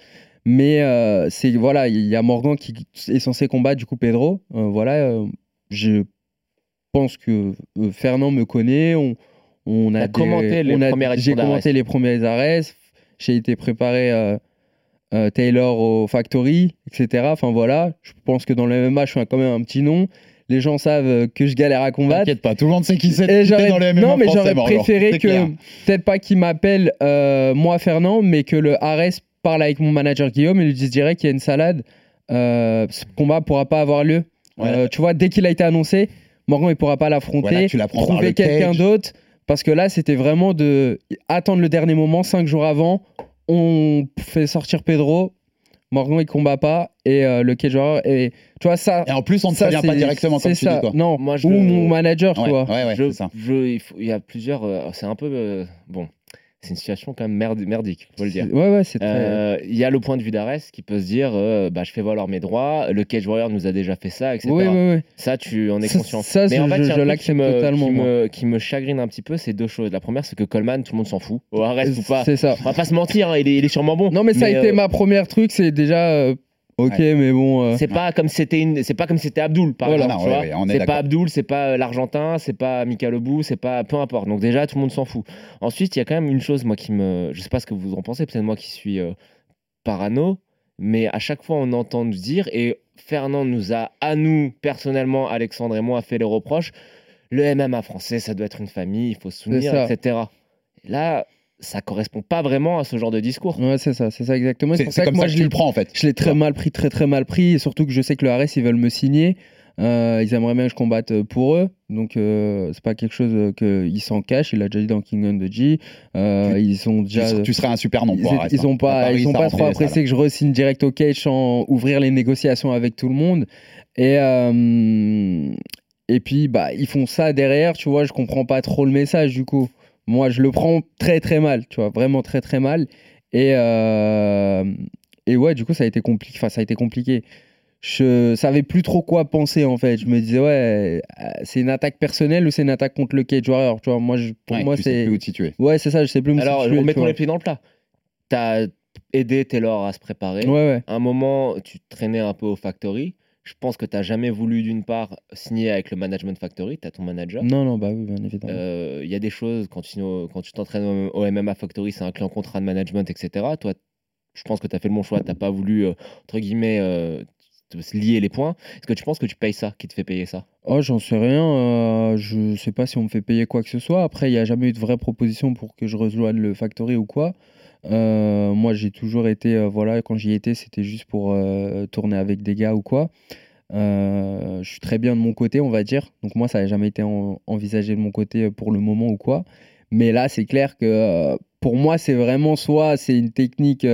Mais euh, c'est voilà, il y a Morgan qui est censé combattre du coup Pedro. Euh, voilà, euh, je pense que Fernand me connaît. On, on a des- commenté les on a- premières J'ai commenté les premiers arrêts. J'ai été préparé Taylor au Factory, etc. Enfin voilà, je pense que dans le MMA, je suis quand même un petit nom. Les gens savent que je galère à combattre. T'inquiète pas, tout le monde sait qui c'est dans les MMA non, mais j'aurais préféré que, peut-être pas qu'il m'appelle moi Fernand, mais que le Ares parle avec mon manager Guillaume et lui dise direct qu'il y a une salade. Euh, ce combat pourra pas avoir lieu. Ouais. Euh, tu vois, dès qu'il a été annoncé, Morgan il pourra pas l'affronter. Voilà, trouver quelqu'un d'autre. Parce que là, c'était vraiment de attendre le dernier moment, cinq jours avant. On fait sortir Pedro. Morgan il combat pas et euh, le cage warrior et tu vois ça Et en plus, on ne ça, prévient pas directement comme tu ça. dis. Quoi. non Moi, je ou le- mon manager tu vois ouais, ouais, je, c'est ça. je- il, faut- il y a plusieurs. euh, c'est un peu. euh, bon, c'est une situation quand même merde- merdique, faut le dire. ouais ouais c'est très Euh, Il y a le point de vue d'Ares qui peut se dire euh, bah, je fais valoir mes droits, le Cage Warrior nous a déjà fait ça, etc. oui oui Ça, tu en es Ça- conscient. ça, Mais en fait, je l'accepte totalement, Qui me, qui me chagrine un petit peu, c'est deux choses. La première, c'est que Coleman, tout le monde s'en fout. Ares ou pas. c'est ça On va pas se mentir, hein, il, est, il est sûrement bon. Non, mais ça a été ma première truc, c'est déjà Ok, mais bon. euh, C'est pas comme c'était une... c'est pas comme si c'était Abdul par Voilà, exemple. ouais, c'est pas Abdul, c'est pas l'Argentin, c'est pas Mika Lebou, c'est pas peu importe. Donc déjà tout le monde s'en fout. Ensuite il y a quand même une chose moi qui me, je sais pas ce que vous en pensez, peut-être moi qui suis euh, parano, mais à chaque fois on entend nous dire et Fernand nous a à nous personnellement, Alexandre et moi fait les reproches. Le MMA français ça doit être une famille, il faut se souvenir, etc. Et là ça correspond pas vraiment à ce genre de discours. Ouais, c'est ça, c'est ça exactement. C'est c'est que comme moi, ça que je tu le prends en fait. Je l'ai très mal pris, très très mal pris, et surtout que je sais que le Ares ils veulent me signer. Euh, ils aimeraient bien que je combatte euh, pour eux, donc euh, c'est pas quelque chose euh, qu'ils s'en cachent. Il l'a déjà dit dans King on the G. Euh, Tu- ils sont Tu, déjà. tu serais un super nom ils, pour ils hein. ont pas, Paris, ils ont ça pas trop apprécié que je re-signe direct au cage sans ouvrir les négociations avec tout le monde. Et et puis bah ils font ça derrière, tu vois. Je comprends pas trop le message du coup. Moi je le prends très très mal, tu vois, vraiment très très mal. Et euh, et ouais, du coup ça a été compliqué. Enfin ça a été compliqué. Je savais plus trop quoi penser en fait. Je me disais ouais, euh, c'est une attaque personnelle ou c'est une attaque contre le cage warrior. Tu vois, moi je- pour Ouais, moi c'est plus où te situer. ouais c'est ça. Je sais plus me Alors situer, mettons les pieds dans le plat. T'as aidé Taylor à se préparer. Ouais ouais. À un moment, tu traînais un peu au Factory. Je pense que tu n'as jamais voulu, d'une part, signer avec le Management Factory, tu as ton manager. Non non bah oui bien évidemment. Euh, Il y a des choses, quand tu quand tu t'entraînes au, MMA Factory, c'est un client contrat de management, etc. Toi, je pense que tu as fait le bon choix, tu pas voulu, euh, entre guillemets, euh, lier les points. Est-ce que tu penses que tu payes ça, qui te fait payer ça? Oh, j'en sais rien. euh, je sais pas si on me fait payer quoi que ce soit. Après, il n'y a jamais eu de vraie proposition pour que je rejoigne le Factory ou quoi. Euh, moi, j'ai toujours été, euh, voilà, quand j'y étais, c'était juste pour euh, tourner avec des gars ou quoi. Je suis très bien de mon côté, on va dire. Donc moi, ça n'a jamais été en- envisagé de mon côté pour le moment ou quoi. Mais là, c'est clair que pour moi, c'est vraiment soit c'est une technique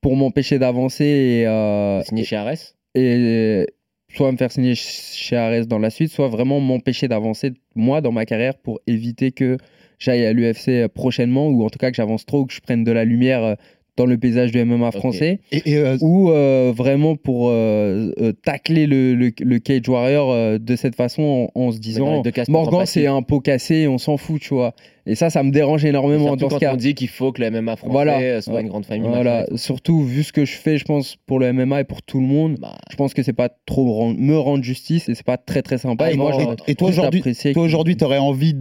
pour m'empêcher d'avancer et, Signé chez Ares? Et soit me faire signer ch- chez Ares dans la suite, soit vraiment m'empêcher d'avancer moi dans ma carrière pour éviter que j'aille à l'UFC prochainement ou en tout cas que j'avance trop ou que je prenne de la lumière euh, dans le paysage du MMA français. Et, et, euh, ou euh, vraiment pour euh, euh, tacler le, le- le Cage Warrior euh, de cette façon en, en se disant Morgan c'est un pot cassé on s'en fout tu vois et ça ça me dérange énormément dans quand ce cas on dit qu'il faut que le MMA français Voilà. euh, soit Ouais. une grande famille. voilà surtout vu ce que je fais je pense pour le MMA et pour tout le monde Bah, je pense que c'est pas trop me rendre justice et c'est pas très très sympa. Ah, et moi, je euh, et toi aujourd'hui, toi aujourd'hui, t'aurais envie,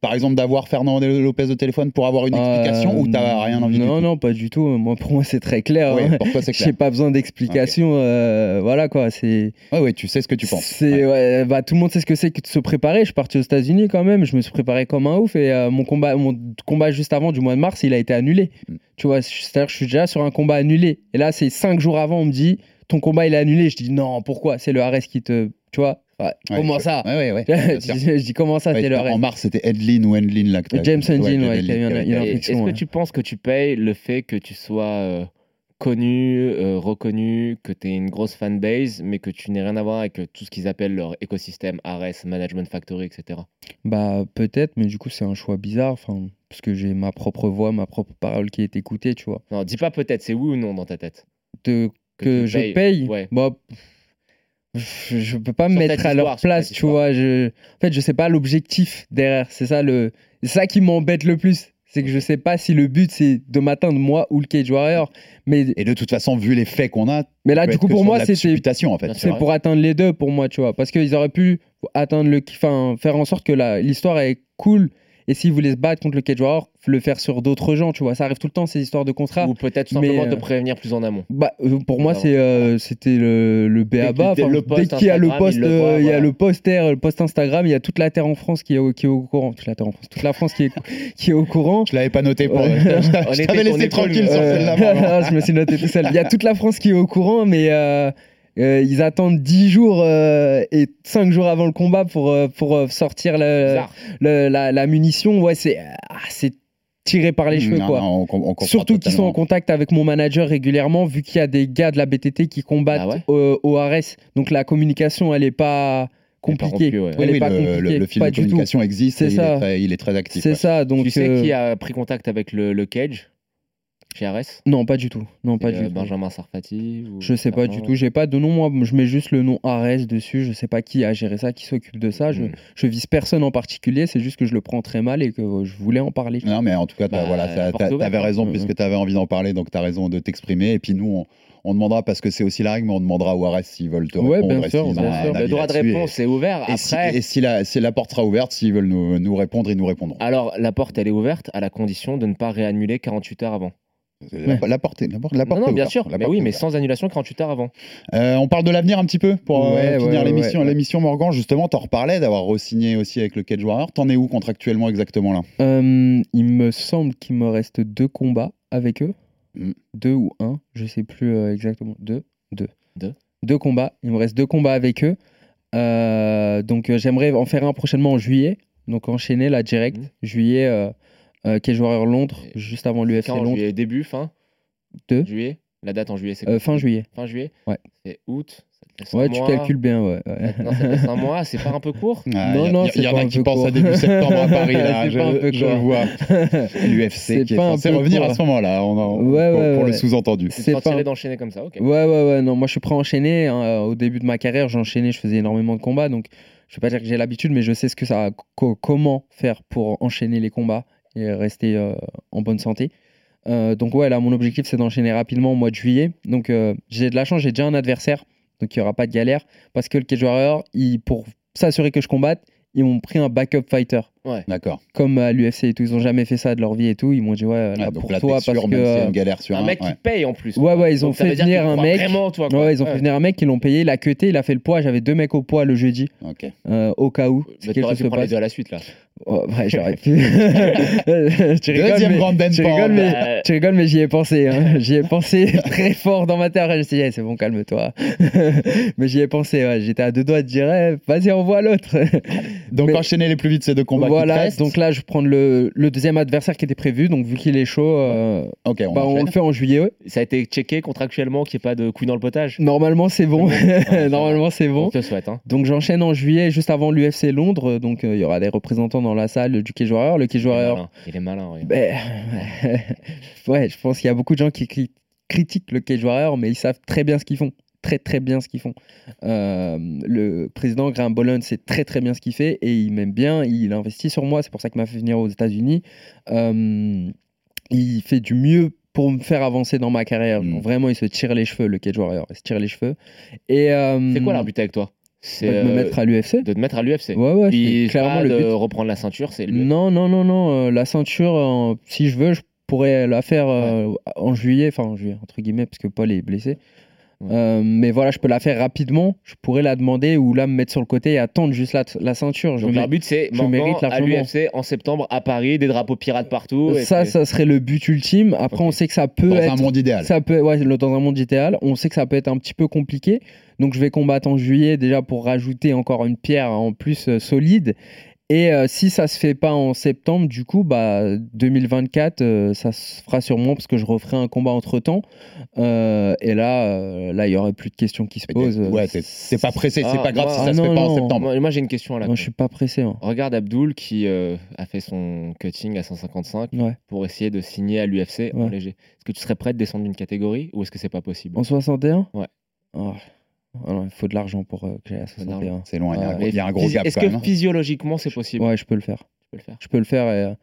par exemple, d'avoir Fernand Lopez au téléphone pour avoir une explication Euh, ou t'as rien envie Non, non, pas du tout. Moi, pour moi, c'est très clair. Ouais, hein. pour toi c'est J'ai pas besoin d'explication. euh, voilà quoi. C'est. Ouais, ouais, tu sais ce que tu penses. C'est Ouais. ouais, bah, tout le monde sait ce que c'est que de se préparer. Je suis parti aux États-Unis quand même. Je me suis préparé comme un ouf et euh, mon combat, mon combat juste avant du mois de mars, il a été annulé. Mm. Tu vois, c'est-à-dire que je suis déjà sur un combat annulé. Et là, c'est cinq jours avant, on me dit ton combat il est annulé. Je dis non, pourquoi? C'est le Ares qui te, tu vois? Ouais, comment ça? Ouais, ouais, ouais. bien sûr. je, dis comment ça Ouais, C'est le en Ares? mars, c'était Edlin ou Endlin là. que t'as- James Endlin, ouais, Edlin qui a eu un- avait- il a un Et infection, Est-ce que tu penses que tu payes le fait que tu sois euh, connu, euh, reconnu, que tu aies une grosse fanbase, mais que tu n'aies rien à voir avec euh, tout ce qu'ils appellent leur écosystème, Ares, Management Factory, etc. Bah peut-être, mais du coup c'est un choix bizarre, enfin parce que j'ai ma propre voix, ma propre parole qui est écoutée, tu vois. Non, dis pas peut-être, c'est oui ou non dans ta tête. De, que je payes, paye, ouais. bah je, je peux pas me mettre à leur place, tu vois. Je, en fait, je sais pas l'objectif derrière. C'est ça le, c'est ça qui m'embête le plus, c'est que je sais pas si le but c'est de m'atteindre moi ou le Cage Warrior, mais Et de toute façon, vu les faits qu'on a, mais là du coup pour moi supputation en fait. C'est pour atteindre les deux pour moi, tu vois. Parce qu'ils auraient pu atteindre le. Enfin, faire en sorte que la- l'histoire est cool. Et s'ils voulaient se battre contre le Cage Warrior, le faire sur d'autres gens, tu vois. Ça arrive tout le temps, ces histoires de contrats. Ou peut-être simplement euh, te prévenir plus en amont. Bah, euh, pour moi, c'est, euh, c'était le, le BABA. Dès Enfin, qu'il y a le Instagram, post, il le euh, voit, il y a voilà. le poster, le post Instagram, il y a toute la terre en France qui est au, qui est au courant. Toute la terre en France, toute la France qui est, qui est au courant. Je l'avais pas noté pour. Je t'avais laissé tranquille sur Euh, celle-là. Morgan. je me suis noté tout seul. Il y a toute la France qui est au courant, mais euh, ils attendent 10 jours euh, et 5 jours avant le combat pour, euh, pour sortir le- Bizarre. le- la, la munition. Ouais, c'est, ah, c'est tiré par les cheveux, Non, quoi. non, on com- on comprend Surtout qu'ils sont en contact avec mon manager régulièrement, vu qu'il y a des gars de la BTT qui combattent Ah ouais au, au Ares. Donc la communication, elle est pas ouais. Oui, est pas le, le, le fil pas de communication existe C'est et il ça. est, très, il est très actif. C'est ouais. ça. Donc tu sais euh, qui a pris contact avec le, le Cage? Non, pas du tout. Non, pas du euh, tout. Benjamin Sarfati ou Je sais pas du tout. J'ai pas de nom, moi. Je mets juste le nom Ares dessus. Je sais pas qui a géré ça, qui s'occupe de ça. Je, Mm. je vise personne en particulier. C'est juste que je le prends très mal et que euh, je voulais en parler. Non, mais en tout cas, t'as- Bah, voilà, t'as- t'as- t'avais hein. raison Mm, puisque tu avais envie d'en parler, donc tu as raison de t'exprimer. Et puis nous, on, on demandera, parce que c'est aussi la règle, mais on demandera aux RS s'ils veulent te Ouais, répondre. bien et sûr, bien. Le droit de réponse est ouvert. Et, et si, Après, et si la, si la porte sera ouverte, s'ils veulent nous, nous répondre, ils nous répondront. alors la porte elle est ouverte à la condition de ne pas réannuler 48 heures avant. La, la porte, est- la la porte non, bien sûr. La Mais oui, mais sans annulation 48 heures avant. Euh, on parle de l'avenir un petit peu pour euh, Ouais, finir ouais, l'émission. L'émission Morgan, justement, t'en reparlais d'avoir re-signé aussi avec le Cage Warrior. T'en es où contractuellement exactement là? Euh, il me semble qu'il me reste deux combats avec eux. Mm. Deux ou un, je sais plus exactement. Deux Deux. Deux. Deux combats. Il me reste deux combats avec eux. Donc j'aimerais en faire un prochainement en juillet. Donc enchaîner là direct. Mm. Juillet, euh, euh, Cage Warrior Londres, Et juste avant l'UFC Londres. juillet début, fin Deux. Juillet La date en juillet, c'est Euh, quoi fin juillet. Fin juillet Ouais. C'est août. ça Ouais, tu mois. calcules bien, ouais. ouais. Non, ça te laisse un mois, c'est pas un peu court Ah, Non, non, c'est y en a qui pensent court. à début septembre à Paris. Là, C'est je, pas un peu je court. vois. L'UFC C'est qui est censé revenir à ce moment-là. On en- Ouais, pour, ouais, pour le sous-entendu. C'est pas d'enchaîner comme ça, ok. Ouais, ouais, ouais. Non, moi, je suis prêt à enchaîner. hein. Euh, Au début de ma carrière, j'enchaînais, je faisais énormément de combats. Donc, je vais pas dire que j'ai l'habitude, mais je sais ce que ça, co- comment faire pour enchaîner les combats et rester euh, en bonne santé. Euh, donc, ouais, là, mon objectif, c'est d'enchaîner rapidement au mois de juillet. Donc, euh, j'ai de la chance, j'ai déjà un adversaire. Donc, il n'y aura pas de galère. Parce que le Cage Warrior, pour s'assurer que je combatte, ils m'ont pris un backup fighter. D'accord. Comme à l'UFC et tout. Ils ont jamais fait ça de leur vie et tout. Ils m'ont dit, ouais, là, Ah, pour là, toi, t'es sûr, parce que. euh, une galère sur un. Un mec ouais. qui paye en plus. Ouais, ouais, ils ont Donc, fait venir un mec. Vraiment, toi, quoi. Ouais, ils ont fait venir un mec, ils l'ont payé, il a cuté, il a fait le poids. J'avais deux mecs au poids le jeudi, Ok. euh, au cas où. Mais quelque t'aurais chose pu se prendre les passe. deux à la suite, là. Oh, ouais, j'aurais pu. tu rigoles, Deuxième mais, grande band tu porn. rigoles, mais, Euh, tu rigoles, mais j'y ai pensé. hein. J'y ai pensé très fort dans ma tête. Après, Je me suis dit, c'est bon, calme-toi. mais j'y ai pensé. ouais. J'étais à deux doigts de dire, vas-y, envoie l'autre. Donc Mais- enchaîner les plus vite ces deux combats. Voilà, donc là, je vais prendre le, le deuxième adversaire qui était prévu. Donc, vu qu'il est chaud, euh, on bah, on le fait en juillet. ouais. Ça a été checké contractuellement qu'il n'y ait pas de couilles dans le potage. Normalement, c'est bon. Ouais, Normalement, c'est bon. On te souhaite. Hein. Donc j'enchaîne en juillet, juste avant l'UFC Londres. Donc euh, il y aura des représentants dans la salle du Cage Warrior. Le Cage Il est malin. Il est malin, oui. ben, ouais, je pense qu'il y a beaucoup de gens qui cri- critiquent le Cage Warrior, mais ils savent très bien ce qu'ils font. Très très bien ce qu'ils font. Euh, le président Graham Bolland sait très très bien ce qu'il fait et il m'aime bien. Il investit sur moi, c'est pour ça qu'il m'a fait venir aux États-Unis. Euh, il fait du mieux pour me faire avancer dans ma carrière. Mm. Genre, vraiment, il se tire les cheveux, le Cage Warrior. Il se tire les cheveux. Et euh, C'est quoi l'arbitre avec toi? C'est de me mettre à l'UFC. de te mettre à l'UFC. Ouais, ouais, Puis clairement pas le de but. reprendre la ceinture, c'est Non, non, non, non. la ceinture, si je veux, je pourrais la faire en juillet, enfin en juillet, entre guillemets, parce que Paul est blessé. Ouais. Euh, mais voilà, je peux la faire rapidement. Je pourrais la demander ou là me mettre sur le côté et attendre juste la, la ceinture. Je Donc leur but c'est à l'UFC en septembre à Paris, des drapeaux pirates partout. et ça, puis- ça serait le but ultime. Après, on sait que ça peut Dans être un monde idéal. ça peut, ouais, dans un monde idéal, on sait que ça peut être un petit peu compliqué. Donc, je vais combattre en juillet déjà pour rajouter encore une pierre en plus euh, solide. Et euh, si ça se fait pas en septembre, du coup, bah 2024, euh, ça se fera sûrement parce que je referai un combat entre temps. et là, euh, là, il y aurait plus de questions qui se posent. Ouais, t'es pas pressé, c'est Ah, pas grave moi- si ça ah se fait non, pas en septembre. Moi, moi, j'ai une question là. Moi, je suis pas pressé. hein. Regarde Abdul qui euh, a fait son cutting à 155 Ouais. pour essayer de signer à l'UFC en léger. Est-ce que tu serais prêt de descendre d'une catégorie ou est-ce que c'est pas possible? En 61 Ouais. Oh. Il faut de l'argent pour euh, que j'aille à de l'argent. 61. C'est loin, il y a un gros- il y a un gros Phys- gap Est-ce que même. hein. physiologiquement c'est possible? Ouais, je peux le faire. Tu peux le faire. Je peux le faire. Et, euh,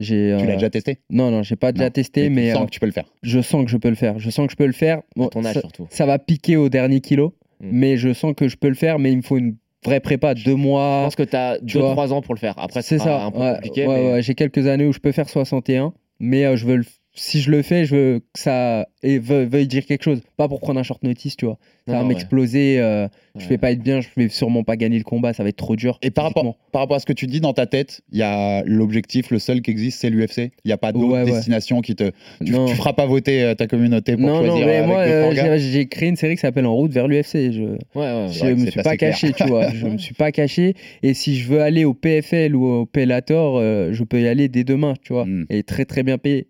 j'ai, Tu l'as euh, déjà testé? Non, non, j'ai pas déjà Non. testé, mais sens euh, que tu peux le faire? je sens que je peux le faire. Je sens que je peux le faire. Bon, À ton âge ça, surtout. ça va piquer au dernier kilo, Mm. mais je sens que je peux le faire. Mais il me faut une vraie prépa, deux Je mois. pense que tu as tu vois. 2-3 ans pour le faire. Après, C'est c'est ça. un peu ouais, compliqué. ouais, mais ouais, j'ai quelques années où je peux faire 61, mais euh, je veux le- si je le fais, je veux que ça et veuille dire quelque chose. Pas pour prendre un short notice, tu vois. Ça Non, va non, m'exploser. euh, Je Ouais. vais pas être bien. Je vais sûrement pas gagner le combat. Ça va être trop dur. Et par rapport, par rapport à ce que tu dis dans ta tête, il y a l'objectif, le seul qui existe, c'est l'UFC. Il n'y a pas d'autres Ouais, destinations qui te. Tu, Non. tu feras pas voter euh, ta communauté pour non, non, choisir mais euh, moi, euh, j'ai créé une série qui s'appelle En route vers l'UFC. Je, Ouais, ouais. Je me suis pas caché, tu vois. Je me suis pas caché. Et si je veux aller au PFL ou au Pellator, euh, je peux y aller dès demain, tu vois. Mm. Et très très bien payé.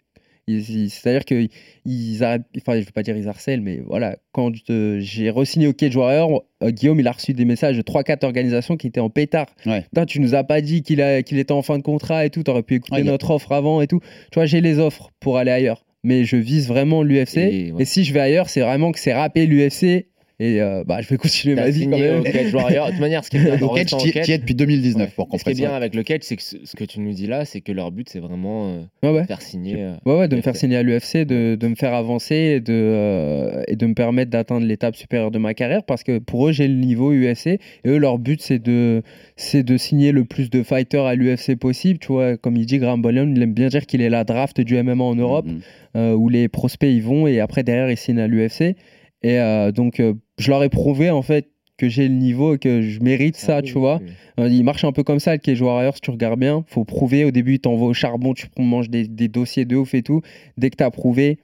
C'est-à-dire qu'ils ils arrêtent, enfin, je veux pas dire ils harcèlent, mais voilà, quand j'ai re-signé au Warrior, euh, Guillaume, il a reçu des messages de 3-4 organisations qui étaient en pétard. Ouais. Putain, tu nous as pas dit qu'il était en fin de contrat et tout, t'aurais pu écouter Ouais, notre offre avant et tout. Tu vois, j'ai les offres pour aller ailleurs. mais je vise vraiment l'UFC. Et, Et, si je vais ailleurs, c'est vraiment que c'est râpé l'UFC. Et euh, bah, je vais continuer ma vie quand même. au Cage Warrior. De toute manière, ce qui est bien, catch, restant au tu Cage- y es depuis 2019 pour qu'on ce qui est bien avec le catch, c'est que ce, ce que tu nous dis là, c'est que leur but, c'est vraiment euh, Ouais, faire signer. euh, Ouais, ouais, de me faire signer à l'UFC, de, de me faire avancer et de, euh, et de me permettre d'atteindre l'étape supérieure de ma carrière parce que pour eux, j'ai le niveau UFC et eux, leur but, c'est de, de signer le plus de fighters à l'UFC possible. Tu vois, comme il dit, Graham Bollion, il aime bien dire qu'il est la draft du MMA en Europe Mhm. euh, où les prospects y vont et après, derrière, ils signent à l'UFC. Et euh, donc, euh, je leur ai prouvé en fait que j'ai le niveau et que je mérite C'est ça, tu vois. Euh, Il marche un peu comme ça, le Cage Warrior, si tu regardes bien. faut prouver. Au début, ils t'envoient au charbon, tu manges des, des dossiers de ouf et tout. Dès que tu as prouvé,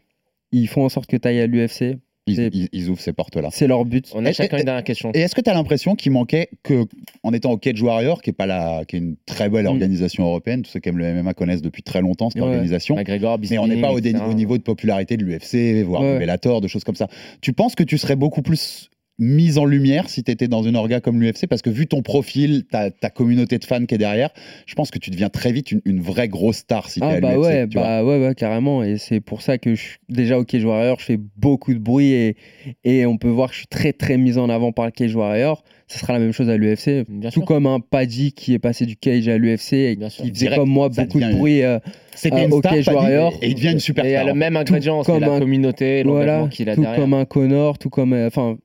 ils font en sorte que tu ailles à l'UFC. Ils, C'est- ils- ils ouvrent ces portes-là. C'est leur but. On a Et- chacun et- une dernière question. Et est-ce que tu as l'impression qu'il manquait que, en étant au Cage Warrior, qui est, pas la, qui est une très belle Mm. organisation européenne, tous ceux qui aiment le MMA connaissent depuis très longtemps cette Ouais. organisation, McGregor, mais on n'est pas au, dé- niveau de popularité de l'UFC, voire Ouais. de Bellator, de choses comme ça. Tu penses que tu serais beaucoup plus mise en lumière si tu étais dans une orga comme l'UFC Parce que vu ton profil, ta, ta communauté de fans qui est derrière, je pense que tu deviens très vite une, une vraie grosse star si tu es Ah à bah l'UFC. ouais, tu bah ouais, ouais, carrément. Et c'est pour ça que je suis déjà au Cage Warrior, je fais beaucoup de bruit et, et on peut voir que je suis très très mis en avant par le Cage Warrior. Ce sera la même chose à l'UFC. Tout sûr. comme un Paddy qui est passé du Cage à l'UFC et Bien sûr. qui faisait Direct, comme moi beaucoup de bruit. euh, C'était euh, au Cage Warrior. et il devient une Et il y superstar. a le même ingrédient, c'est comme la un- communauté, l'engagement voilà, qu'il a tout derrière. comme un Connor, tout comme. euh, Enfin,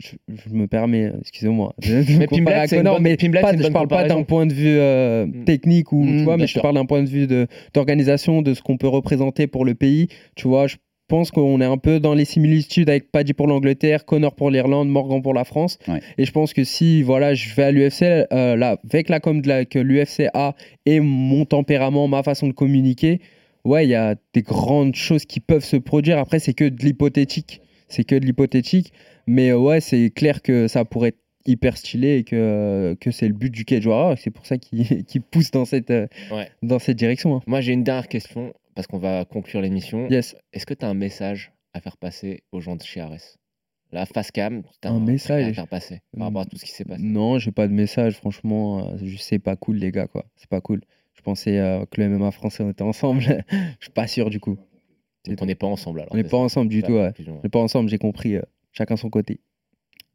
je me permets, euh, excusez-moi. Mais à c'est bonne- mais pas- je parle pas d'un point de vue euh, Mm. technique ou Mm, tu vois, bien mais je parle d'un point de vue de- d'organisation, de, ce qu'on peut représenter pour le pays. Tu vois, je pense qu'on est un peu dans les similitudes avec Paddy pour l'Angleterre, Connor pour l'Irlande, Morgan pour la France. Ouais. Et je pense que si voilà, je vais à l'UFC, euh, là, avec la com de la- que l'UFC a et mon tempérament, ma façon de communiquer, ouais, il y a des grandes choses qui peuvent se produire. Après, c'est que de l'hypothétique. C'est que de l'hypothétique. Mais euh, ouais, c'est clair que ça pourrait être hyper stylé et que, que c'est le but du et C'est pour ça qu'il pousse dans cette, euh, Ouais. dans cette direction. hein. Moi, j'ai une dernière question, parce qu'on va conclure l'émission. Yes. Est-ce que tu as un message à faire passer aux gens de chez Ares? La face cam, tu as Un message à faire passer par rapport à tout ce qui s'est passé? Non, j'ai pas de message, franchement. euh, je sais pas cool, les gars, quoi. C'est pas cool. Je pensais euh, que le MMA français, on était ensemble. Je suis pas sûr, du coup. Donc, on n'est pas ensemble alors. On n'est pas ensemble du tout, ouais. On n'est pas ensemble, j'ai compris. euh, chacun son côté.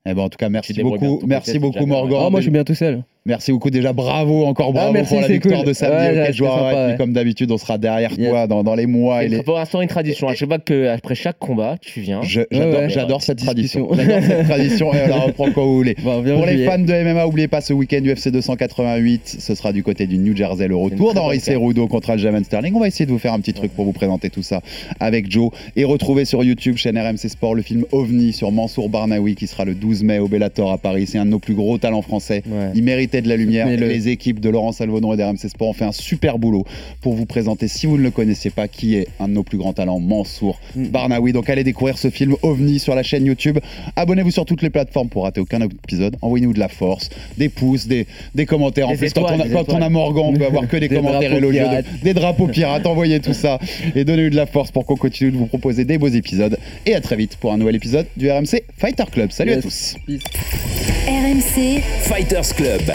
Eh ben, en tout cas, merci beaucoup. Merci beaucoup. Morgan. Oh, moi, je suis bien tout seul. Merci beaucoup déjà, bravo, encore bravo Ah, merci, pour la victoire cool. de samedi Ouais, au sympa, comme d'habitude, on sera derrière Yes. toi dans, dans les mois et les... pour l'instant une tradition. À chaque fois que après chaque combat, tu viens. Je- J'adore ouais. cette tradition. J'adore cette tradition et on la reprend quand vous voulez. Bon, Pour les fans de MMA, n'oubliez pas ce week-end UFC 288, ce sera du côté du New Jersey, le retour d'Henri. Cerudo contre Aljamain Sterling. On va essayer de vous faire un petit truc pour vous présenter tout ça avec Joe et retrouver sur YouTube, chaîne RMC Sport, le film OVNI sur Mansour Barnaoui qui sera le 12 mai au Bellator à Paris. C'est un de nos plus gros talents français. Il méritait de la lumière et Mais le- les équipes de Laurent Salvaudon et d'RMC Sport ont fait un super boulot pour vous présenter, si vous ne le connaissiez pas, qui est un de nos plus grands talents, Mansour Mm. Barnaoui. Donc allez découvrir ce film OVNI sur la chaîne YouTube. Abonnez-vous sur toutes les plateformes pour rater aucun épisode. Envoyez-nous de la force, des pouces, des, des commentaires. en Des plus, quand, on a, quand on a. Morgan, on peut avoir que des, Des commentaires élogieux, de- des drapeaux pirates. Envoyez tout ça et donnez-nous de la force pour qu'on continue de vous proposer des beaux épisodes. Et à très vite pour un nouvel épisode du RMC Fighter Club. Salut à tous. Peace. RMC Fighters Club.